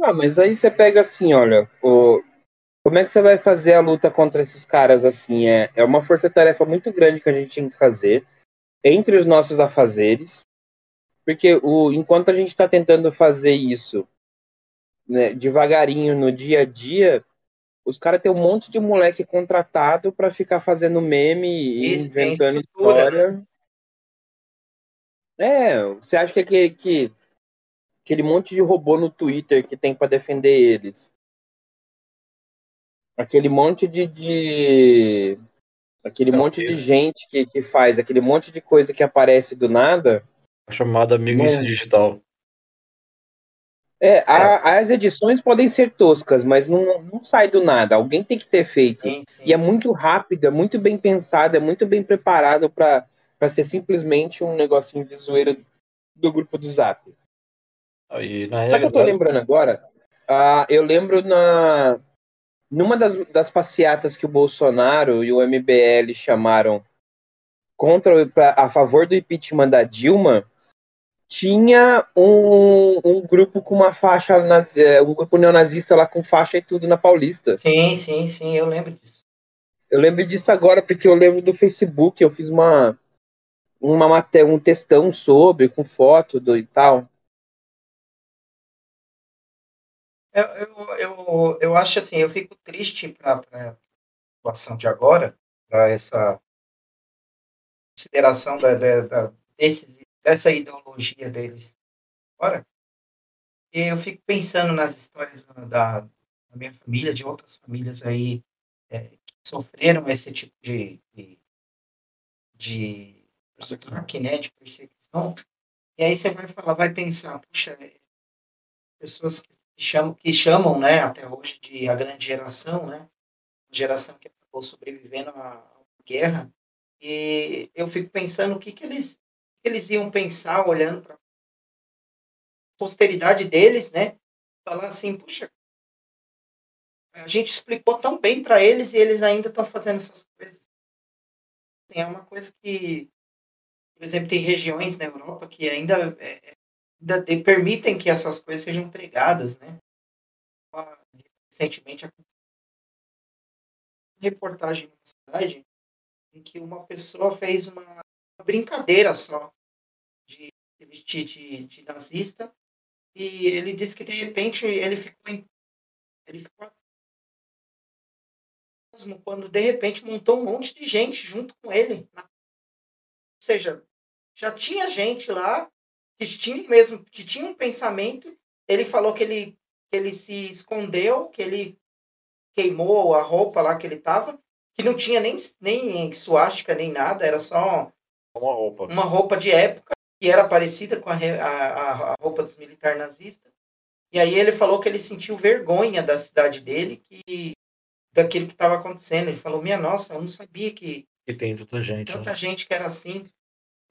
Ah, mas aí você pega assim, olha, o, como é que você vai fazer a luta contra esses caras assim? É, é uma força-tarefa muito grande que a gente tem que fazer entre os nossos afazeres, porque o, enquanto a gente está tentando fazer isso né, devagarinho no dia a dia, os caras têm um monte de moleque contratado para ficar fazendo meme e isso, inventando história. Né? É, você acha que, que, que aquele monte de robô no Twitter que tem para defender eles aquele monte de, de aquele Não, monte de gente que, que faz aquele monte de coisa que aparece do nada. A chamada amiguice digital. É, a, é. as edições podem ser toscas, mas não, não sai do nada. Alguém tem que ter feito. Sim, sim. E é muito rápido, é muito bem pensado, é muito bem preparado para ser simplesmente um negocinho de zoeira do grupo do Zap. Aí, na Sabe o que eu tô lembrando agora? Uh, eu lembro na, numa das, das passeatas que o Bolsonaro e o MBL chamaram contra pra, a favor do impeachment da Dilma, tinha um, um grupo com uma faixa, nazi, é, um grupo neonazista lá com faixa e tudo na Paulista. Sim, sim, sim, eu lembro disso. Eu lembro disso agora porque eu lembro do Facebook, eu fiz uma uma matéria, um textão sobre com foto do e tal. Eu, eu, eu, eu acho assim, eu fico triste para a situação de agora, para essa consideração da, da, da, desses, dessa ideologia deles agora. E eu fico pensando nas histórias da, da minha família, de outras famílias aí é, que sofreram esse tipo de, de, de ataque, né, de perseguição. E aí você vai falar, vai pensar, puxa, pessoas que chamam, que chamam né, até hoje de a grande geração, né, geração que acabou sobrevivendo à guerra. E eu fico pensando o que, que, eles, que eles iam pensar olhando para a posteridade deles, né? Falar assim, puxa, a gente explicou tão bem para eles e eles ainda estão fazendo essas coisas. Assim, é uma coisa que, por exemplo, tem regiões na Europa que ainda é, de, permitem que essas coisas sejam pregadas, né? Recentemente, a reportagem na cidade em que uma pessoa fez uma brincadeira só de vestir de, de, nazista e ele disse que de repente ele ficou em, ele ficou quando de repente montou um monte de gente junto com ele. Ou seja, já tinha gente lá que tinha mesmo, que tinha um pensamento. Ele falou que ele, ele se escondeu, que ele queimou a roupa lá que ele tava, que não tinha nem, nem suástica nem nada, era só uma roupa, uma roupa de época que era parecida com a, a, a roupa dos militares nazistas. E aí ele falou que ele sentiu vergonha da cidade dele, que daquilo que estava acontecendo. Ele falou: Minha nossa, eu não sabia que. E tem tanta gente. Tanta né? gente que era assim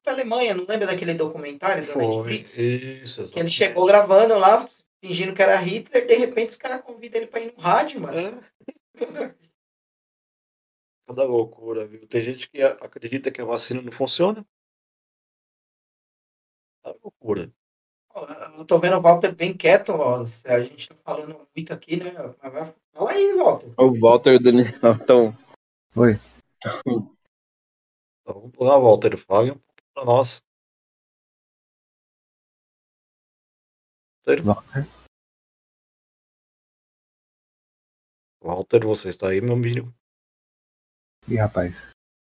para Alemanha, não lembra daquele documentário da Foi, Netflix? Isso, Que ele chegou gravando lá, fingindo que era Hitler, e de repente os caras convidam ele para ir no rádio, mano. É. Toda loucura, viu? Tem gente que acredita que a vacina não funciona. É loucura. Eu tô vendo o Walter bem quieto, ó. A gente tá falando muito aqui, né? Fala aí, Walter. O Walter do Então. Oi. Então, vamos lá, Walter. Fale um para nós. Walter, você está aí, meu amigo? Ih, rapaz.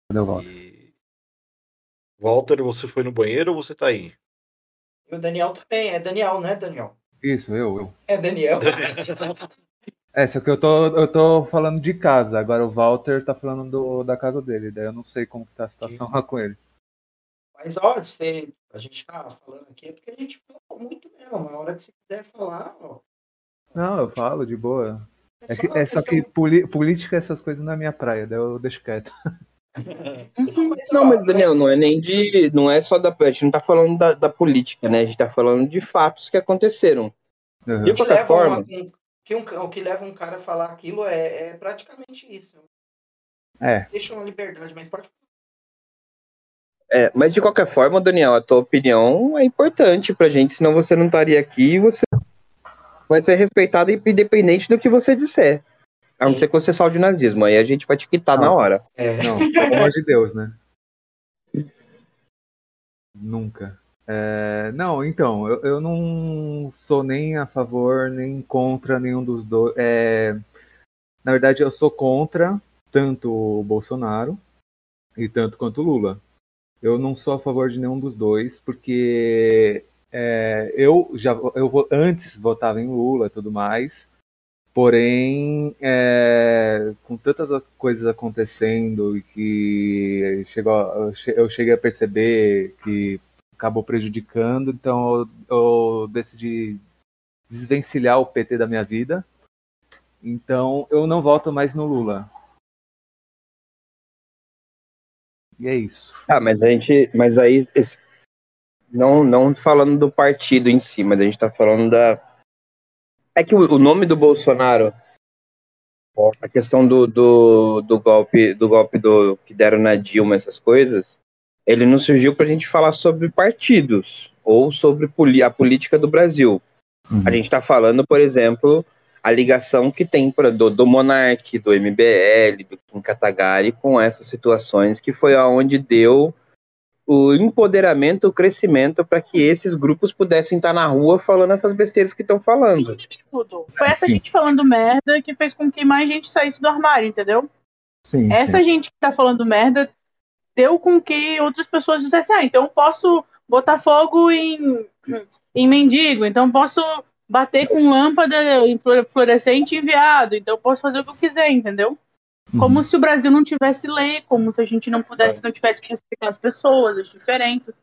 Cadê o Walter? E... Walter, você foi no banheiro ou você está aí? E o Daniel também, é Daniel, né, Daniel? Isso, eu, eu. É Daniel. É, só que eu tô, eu tô falando de casa, agora o Walter tá falando do, da casa dele, daí eu não sei como que tá a situação lá com ele. Mas, ó, você, a gente tá falando aqui é porque a gente falou muito mesmo. Na hora que você quiser falar, ó. Não, eu falo de boa. É É, só que, uma é só que questão- poli- política, essas coisas não é minha praia, daí eu deixo quieto. Mas, Não, mas Daniel, não é nem de. Não é só da. A gente não tá falando da, da política, né? A gente tá falando de fatos que aconteceram. Uhum. De o que qualquer leva forma. uma- um- que um- o que leva um cara a falar aquilo é, é praticamente isso. É, Deixa uma liberdade, mas pode. É, mas de qualquer forma, Daniel, a tua opinião é importante pra gente, senão você não estaria aqui e você vai ser respeitado independente do que você disser. A não ser que você salde o nazismo, aí a gente vai te quitar na Não. hora. É, não, pelo amor de Deus, né? Nunca. É, não, então, eu, eu não sou nem a favor, nem contra nenhum dos dois. É, na verdade, eu sou contra tanto o Bolsonaro e tanto quanto o Lula. Eu não sou a favor de nenhum dos dois, porque é, eu já eu antes votava em Lula e tudo mais, porém é, com tantas coisas acontecendo e que chegou, eu cheguei a perceber que acabou prejudicando, então eu, eu decidi desvencilhar o PT da minha vida. Então eu não voto mais no Lula. E é isso. Ah, mas a gente. Mas aí. esse- não, não falando do partido em si, mas a gente tá falando da. É que o, o nome do Bolsonaro. A questão do, do, do golpe do golpe do que deram na Dilma, essas coisas, ele não surgiu pra gente falar sobre partidos ou sobre a política do Brasil. A gente tá falando, por exemplo, a ligação que tem pra- do, do Monark, do MBL, do Kim Kataguiri com essas situações, que foi aonde deu o empoderamento, o crescimento para que esses grupos pudessem estar na rua falando essas besteiras que estão falando. Tudo. Foi essa Sim. gente falando merda que fez com que mais gente saísse do armário, entendeu? Sim, Essa gente que tá falando merda deu com que outras pessoas dissessem, ah, então eu posso botar fogo em, em mendigo, então eu posso bater com lâmpada fluorescente em viado, então eu posso fazer o que eu quiser, entendeu? Uhum. Como se o Brasil não tivesse lei, como se a gente não pudesse, não tivesse que respeitar as pessoas, as diferenças.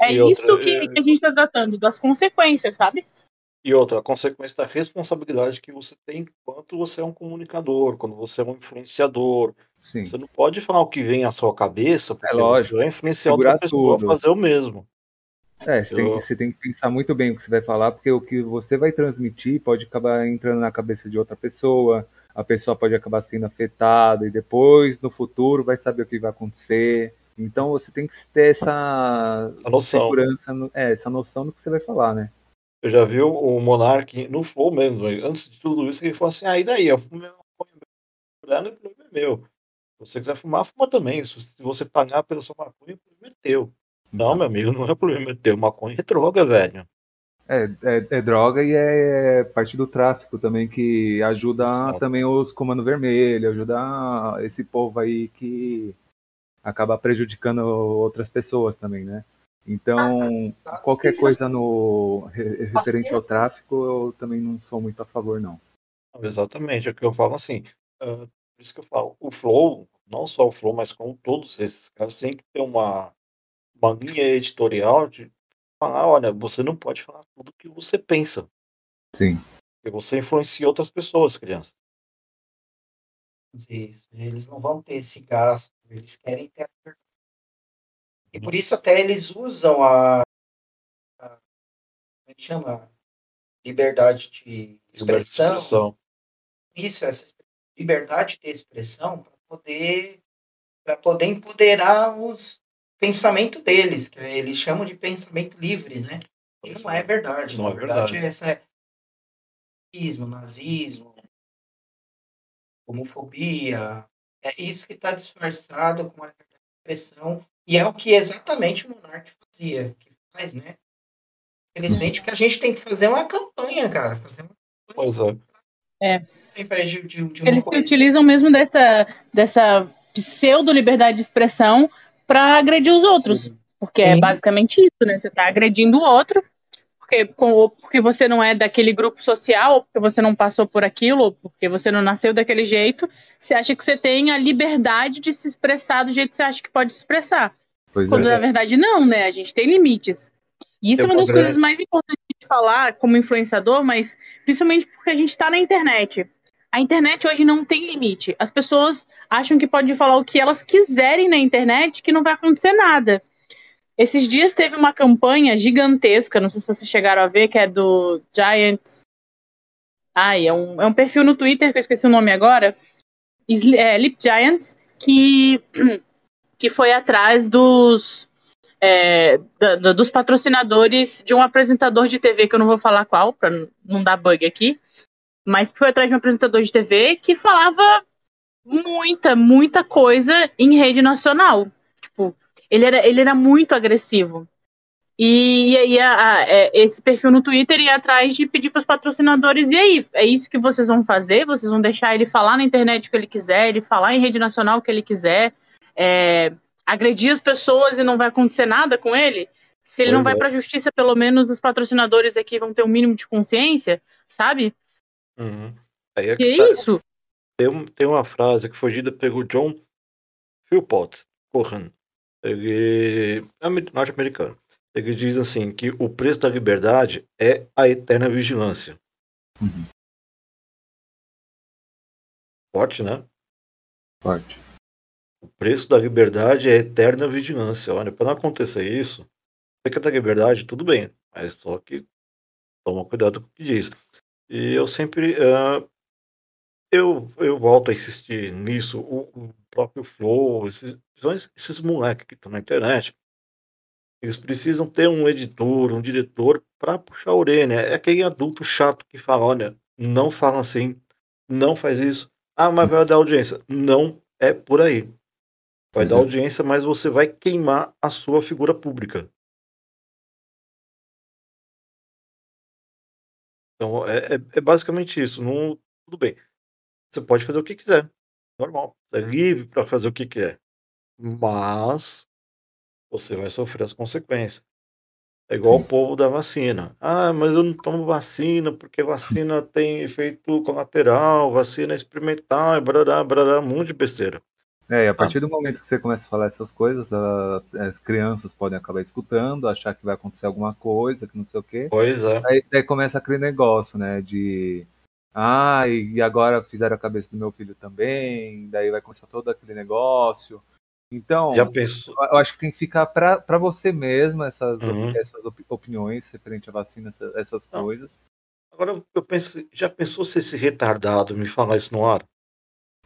É E outra, isso que, é- que a gente tá tratando, das consequências, sabe? E outra, a consequência da responsabilidade que você tem enquanto você é um comunicador, quando você é um influenciador. Sim. Você não pode falar o que vem à sua cabeça, porque lógico. você vai influenciar Segurar outra pessoa tudo. a fazer o mesmo. É, você, tem, Eu- que- você tem que pensar muito bem o que você vai falar, porque o que você vai transmitir pode acabar entrando na cabeça de outra pessoa, a pessoa pode acabar sendo afetada, e depois, no futuro, vai saber o que vai acontecer. Então você tem que ter essa, Essa noção. segurança, é, essa noção do que você vai falar, né? Eu já vi o Monark no Flow mesmo, antes de tudo isso, ele falou assim: ah, e daí? Eu fumo maconha, o problema é meu. Se você quiser fumar, fuma também. Se se você pagar pela sua maconha, o problema é teu. Não, meu amigo, não é problema teu. Maconha é droga, velho. É, é, é droga e é parte do tráfico também, que ajuda Exato. também os Comando Vermelho, ajuda esse povo aí que acaba prejudicando outras pessoas também, né? Então, qualquer coisa no re- referente ao tráfico, eu também não sou muito a favor, não. Exatamente, é o que eu falo assim. ah, por isso que eu falo, o Flow, não só o Flow, mas como todos esses caras, tem que ter uma, uma linha editorial de falar, olha, você não pode falar tudo que você pensa. Sim. Porque você influencia outras pessoas, criança. Isso. Eles não vão ter esse gasto, eles querem ter a liberdade. E por isso até eles usam a, a como é que chama? Liberdade de expressão. Expressão. Isso, essa liberdade de expressão para poder para poder empoderar os pensamento deles, que eles chamam de pensamento livre, né? E não é verdade. Não é verdade, verdade. essa é nazismo, nazismo, homofobia. É isso que está disfarçado com a liberdade de expressão. E é o que exatamente o Monark fazia, que faz, né? Infelizmente, que a gente tem que fazer uma campanha, cara. Fazer uma Pois é. invés de, de, de uma Eles se utilizam mesmo dessa, dessa pseudo-liberdade de expressão para agredir os outros. Porque é Sim. basicamente isso, né? Você tá agredindo o outro porque, com, ou porque você não é daquele grupo social, ou porque você não passou por aquilo, ou porque você não nasceu daquele jeito. Você acha que você tem a liberdade de se expressar do jeito que você acha que pode se expressar. Pois Quando é. na verdade não, né? A gente tem limites. E isso Tem é uma das coisas mais importantes de falar como influenciador, mas principalmente porque a gente está na internet. A internet hoje não tem limite. As pessoas acham que pode falar o que elas quiserem na internet, que não vai acontecer nada. Esses dias teve uma campanha gigantesca, não sei se vocês chegaram a ver, que é do Giants. Ai, é um, é um perfil no Twitter que eu esqueci o nome agora. É, Lip Giant, que, que foi atrás dos, é, da- da- dos patrocinadores de um apresentador de TV, que eu não vou falar qual, para não dar bug aqui, mas que foi atrás de um apresentador de TV que falava muita, muita coisa em rede nacional. Tipo, ele era, ele era muito agressivo. E, e aí a- a- é, esse perfil no Twitter ia atrás de pedir para os patrocinadores, e aí, é isso que vocês vão fazer? Vocês vão deixar ele falar na internet o que ele quiser, ele falar em rede nacional o que ele quiser, é, agredir as pessoas e não vai acontecer nada com ele? Se ele não Pois vai é. para a justiça, pelo menos os patrocinadores aqui vão ter um mínimo de consciência, sabe? Uhum. Aí é Que que tá- isso? Tem, um- tem uma frase que foi dita pelo John Philpott Corran. Ele é ame- norte-americano. Ele diz assim que o preço da liberdade é a eterna vigilância. Uhum. Forte, né? Forte. O preço da liberdade é a eterna vigilância. Olha, para não acontecer isso, você quer ter liberdade, tudo bem, mas só que toma cuidado com o que diz. E eu sempre. ah, eu, eu volto a insistir nisso. O, o próprio Flow, esses, esses, moleques que estão na internet, eles precisam ter um editor, um diretor para puxar a orelha. É aquele adulto chato que fala: olha, não fala assim, não faz isso. Ah, mas vai dar audiência. Não é por aí. Vai Pois dar audiência, mas você vai queimar a sua figura pública. Então, é, é- é basicamente isso. Não, tudo bem. Você pode fazer o que quiser. Normal. Você é livre para fazer o que quer. Mas você vai sofrer as consequências. É igual o povo da vacina. Ah, mas eu não tomo vacina porque vacina tem efeito colateral, vacina é experimental, e brará, brará, um monte de besteira. É, e a partir do momento que você começa a falar essas coisas, a- as crianças podem acabar escutando, achar que vai acontecer alguma coisa, que não sei o quê. Pois é. Aí, daí começa aquele negócio, né? De. Ah, e agora fizeram a cabeça do meu filho também, daí vai começar todo aquele negócio. Então, Já pensou? eu acho que tem que ficar pra pra você mesmo essas, Uhum. essas opi- opiniões referente à vacina, essa- essas Não. coisas. Agora eu penso, já pensou se esse retardado me falar isso no ar?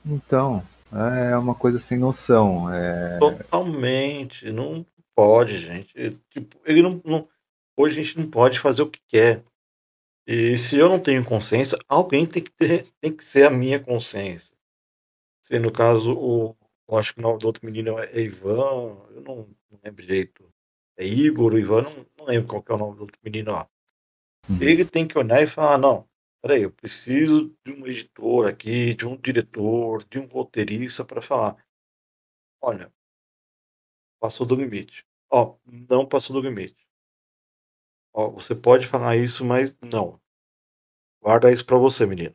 Então, é uma coisa sem noção. É, Totalmente. Não pode, gente. Tipo, ele não, não- Hoje a gente não pode fazer o que quer. E se eu não tenho consciência, alguém tem que ter, tem que ser a minha consciência. Se no caso, o, eu acho que o nome do outro menino é Ivan, eu não, não lembro direito. É Igor, Ivan, não, não lembro qual que é o nome do outro menino lá. Uhum. Ele tem que olhar e falar, não, peraí, eu preciso de um editor aqui, de um diretor, de um roteirista para falar. Olha, passou do limite. Ó, não passou do limite. Ó, você pode falar isso, mas não. Guarda isso pra você, menino.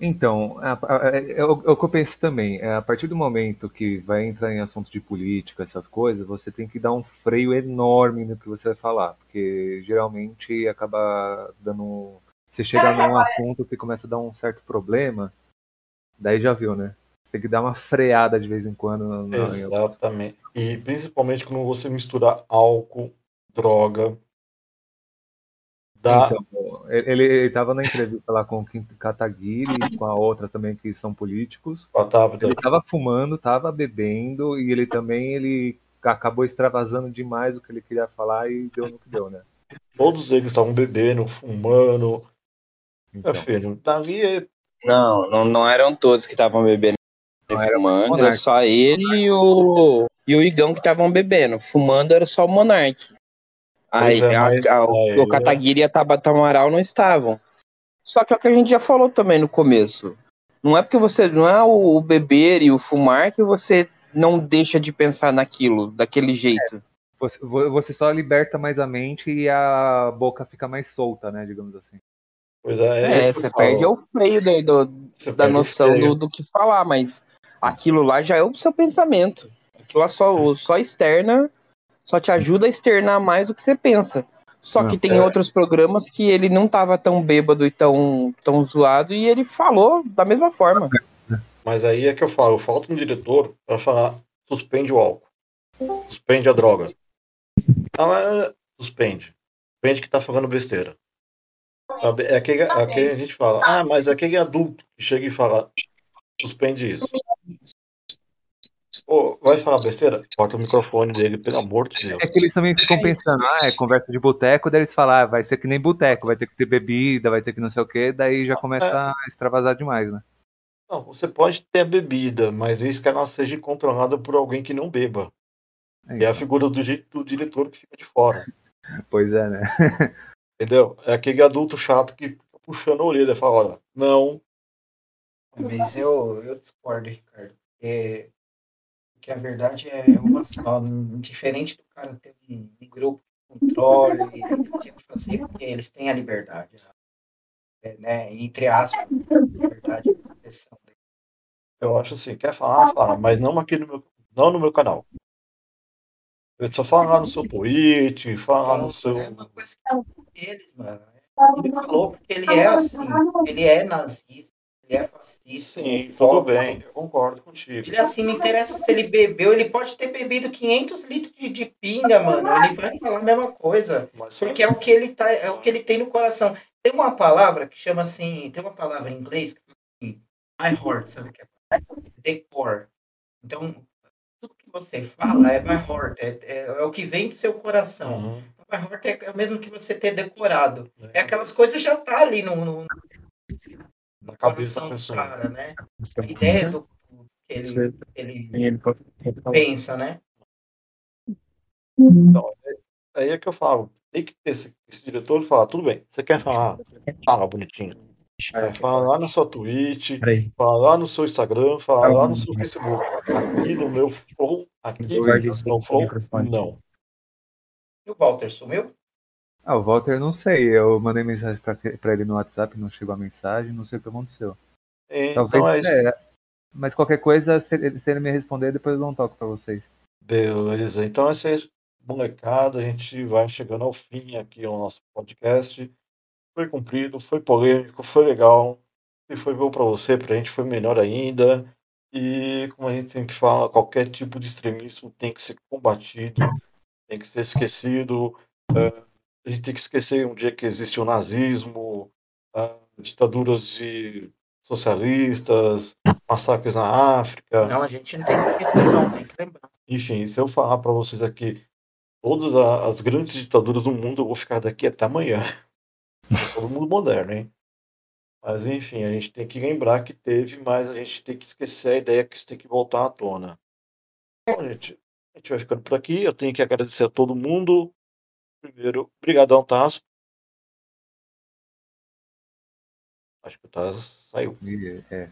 Então, é o que eu penso também. É, a partir do momento que vai entrar em assunto de política, essas coisas, você tem que dar um freio enorme no que você vai falar, porque geralmente acaba dando. Você chega num assunto que começa a dar um certo problema, daí já viu, né? Você tem que dar uma freada de vez em quando. na- Exatamente. E principalmente quando você misturar álcool, droga, dá. Então, ele, ele tava na entrevista lá com o Kim Kataguiri e com a outra também que são políticos. Ó, tá, tá. Ele tava fumando, tava bebendo e ele também ele acabou extravasando demais o que ele queria falar e deu no que deu, né? Todos eles estavam bebendo, fumando. Então, Meu filho, dali é. Não, não, não eram todos que estavam bebendo Não, era fumando, era só ele e o, e o Igão que estavam bebendo. Fumando era só o Monark. Aí é, a- mas- a- o, é, o Kataguiri e a Tabata Amaral não estavam. Só que é o que a gente já falou também no começo. Não é porque você. Não é o beber e o fumar que você não deixa de pensar naquilo, daquele jeito. Você, você só liberta mais a mente e a boca fica mais solta, né? Digamos assim. Pois é, É, é você perde o freio daí do, Você da o noção do, do que falar, mas aquilo lá já é o seu pensamento. Aquilo lá só, só externa, só te ajuda a externar mais do que você pensa. Só que tem é. outros programas que ele não tava tão bêbado e tão, tão zoado e ele falou da mesma forma. Mas aí é que eu falo, falta um diretor pra falar, suspende o álcool. Suspende a droga. Ah, suspende. Suspende que tá falando besteira. Sabe? É aquele, é aquele a gente fala, ah, mas é aquele adulto que chega e fala, suspende isso. Pô, vai falar besteira? Corta o microfone dele, pelo amor de Deus. É que eles também ficam pensando, ah, é conversa de boteco, daí eles falam, ah, vai ser que nem boteco, vai ter que ter bebida, vai ter que não sei o quê, daí já começa a extravasar demais, né? Não, você pode ter a bebida, mas isso que ela seja controlada por alguém que não beba. É a figura do, do diretor que fica de fora. Pois é, né? Entendeu? É aquele adulto chato que fica puxando a orelha e fala, olha, não, Mas eu, eu discordo, Ricardo. Porque, porque a verdade é uma só. Diferente do cara ter um, um grupo de controle, iam fazer porque eles têm a liberdade. É, né? Entre aspas, liberdade de proteção. eu acho assim, quer falar, fala, mas não aqui no meu, não no meu canal. Você só fala no seu Twitch, fala no seu. É uma coisa que eles, mano. Ele falou porque ele é assim, ele é nazista, ele é fascista. Sim, tudo bem, eu concordo contigo. Ele assim, não interessa se ele bebeu, ele pode ter bebido 500 litros de, de pinga, mano. Ele vai falar a mesma coisa. Mas Porque é o que ele tá, é o que ele tem no coração. Tem uma palavra que chama assim, tem uma palavra em inglês que fala assim, my heart, sabe o que é? Decor. Então, que você fala é by heart, é, é, é o que vem do seu coração. Uhum. Então, by heart é, é o mesmo que você ter decorado. É aquelas coisas já tá ali no, no na cabeça da do pessoa. cara, né? A ideia do que ele, ele pensa, né? Aí é que eu falo, tem que ter esse, esse diretor e falar, tudo bem, você quer falar? Fala bonitinho. É, fala lá na sua Twitch, Peraí. fala lá no seu Instagram, fala lá no seu Facebook. Aqui no meu flow, aqui no flow, microfone. não. E o Walter sumiu? Ah, o Walter, não sei, eu mandei mensagem pra, pra ele no WhatsApp, não chegou a mensagem, não sei o que aconteceu. Então Talvez, é é, mas qualquer coisa, se ele, se ele me responder, depois eu dou um toque pra vocês. Beleza, então essa é molecada, a gente vai chegando ao fim aqui o nosso podcast. Foi cumprido, foi polêmico, foi legal. Se foi bom pra você, pra gente foi melhor ainda. E como a gente sempre fala, qualquer tipo de extremismo tem que ser combatido, tem que ser esquecido. É, a gente tem que esquecer um dia que existe o nazismo, ah, ditaduras de socialistas, massacres na África. Não, a gente não tem que esquecer, não, tem que lembrar. Enfim, se eu falar para vocês aqui todas a- as grandes ditaduras do mundo, eu vou ficar daqui até amanhã. Eu sou do mundo moderno, hein? Mas enfim, a gente tem que lembrar que teve, mas a gente tem que esquecer a ideia que isso tem que voltar à tona. Bom, gente, a gente vai ficando por aqui. Eu tenho que agradecer a todo mundo. Primeiro, brigadão, Tasso. Acho que o Tasso saiu. É,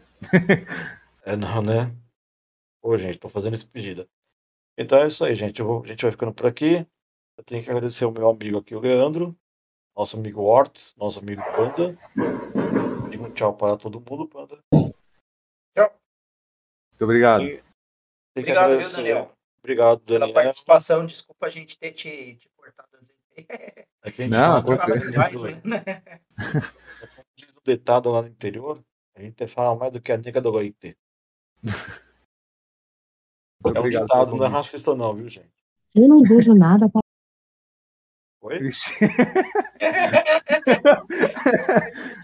É não, né? Pô, gente, tô fazendo esse pedido. Então é isso aí, gente. Vou- a gente vai ficando por aqui. Eu tenho que agradecer o meu amigo aqui, o Leandro, nosso amigo Hortus, nosso amigo Panda. Digo um tchau para todo mundo, Panda. muito obrigado. E Obrigado, viu. Daniel? Obrigado, Pela Daniel. participação, desculpa a gente ter te, te cortado às vezes. É que a gente Não, tranquilo. né? diz o ditado lá no interior. A gente fala mais do que a nega do. Muito É um ditado, não é racista não, viu, gente? Eu não vejo nada pra Oi? Vixe,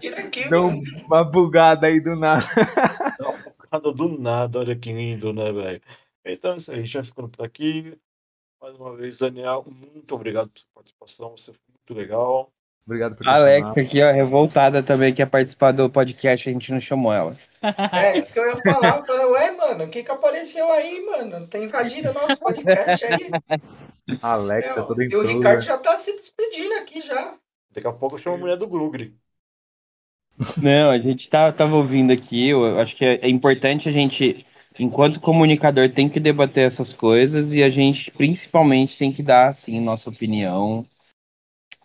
Tira aqui, Deu mano. uma bugada aí do nada. Nada do nada, olha que lindo, né, velho? Então é isso aí, a gente vai ficando por aqui. Mais uma vez, Daniel, muito obrigado pela sua participação, você foi muito legal. Obrigado por Alex chamado. aqui, ó, revoltada também, quer participar do podcast, a gente não chamou ela. É isso que eu ia falar. Eu falei, ué, mano, o que que apareceu aí, mano? Tá invadindo o nosso podcast aí. Alex, é É, todo e o. Ricardo já tá se despedindo aqui já. Daqui a pouco eu chamo a mulher do Glugri. Não, a gente tá, tava ouvindo aqui, eu acho que é, é importante a gente, enquanto comunicador, tem que debater essas coisas e a gente, principalmente, tem que dar, assim, nossa opinião.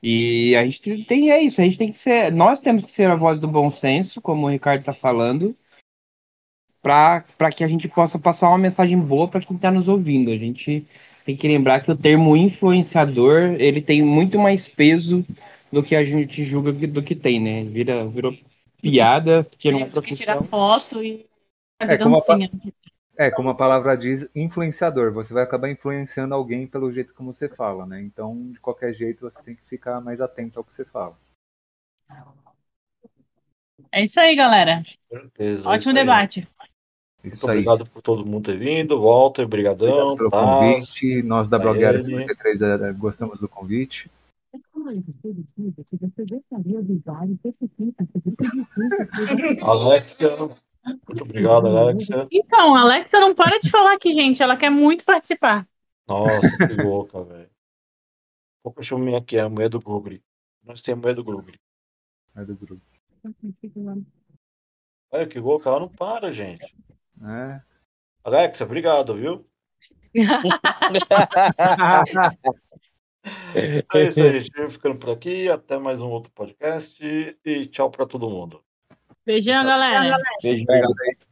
E a gente tem, é isso, a gente tem que ser, nós temos que ser a voz do bom senso, como o Ricardo tá falando, para que a gente possa passar uma mensagem boa para quem está nos ouvindo. A gente tem que lembrar que o termo influenciador, ele tem muito mais peso do que a gente julga que- do que tem, né? Vira, virou piada, porque não é Tem que tirar profissão. foto e fazer É, como a dancinha. É, como a palavra diz, influenciador. Você vai acabar influenciando alguém pelo jeito como você fala, né? Então, de qualquer jeito, você tem que ficar mais atento ao que você fala. É isso aí, galera. Certeza. é isso Ótimo aí. Debate. Muito Isso aí. obrigado por todo mundo ter vindo. Walter, brigadão. Obrigado pelo Taz. convite. Nós da Blog Área Daiane. 53 eh, gostamos do convite. Alexia. Muito obrigado, Alexia. Então, a Alexa não para de falar aqui, gente. Ela quer muito participar. Nossa, que louca, velho. Pouco eu chamo aqui a mulher do Google. Nós temos a mulher do Google. É do grupo. Olha que louca, ela não para, gente. É. Alexia, obrigado, viu? É isso aí, gente. Eu ficando por aqui. Até mais um outro podcast. E tchau pra todo mundo. Beijão, galera. Beijo, Obrigado aí.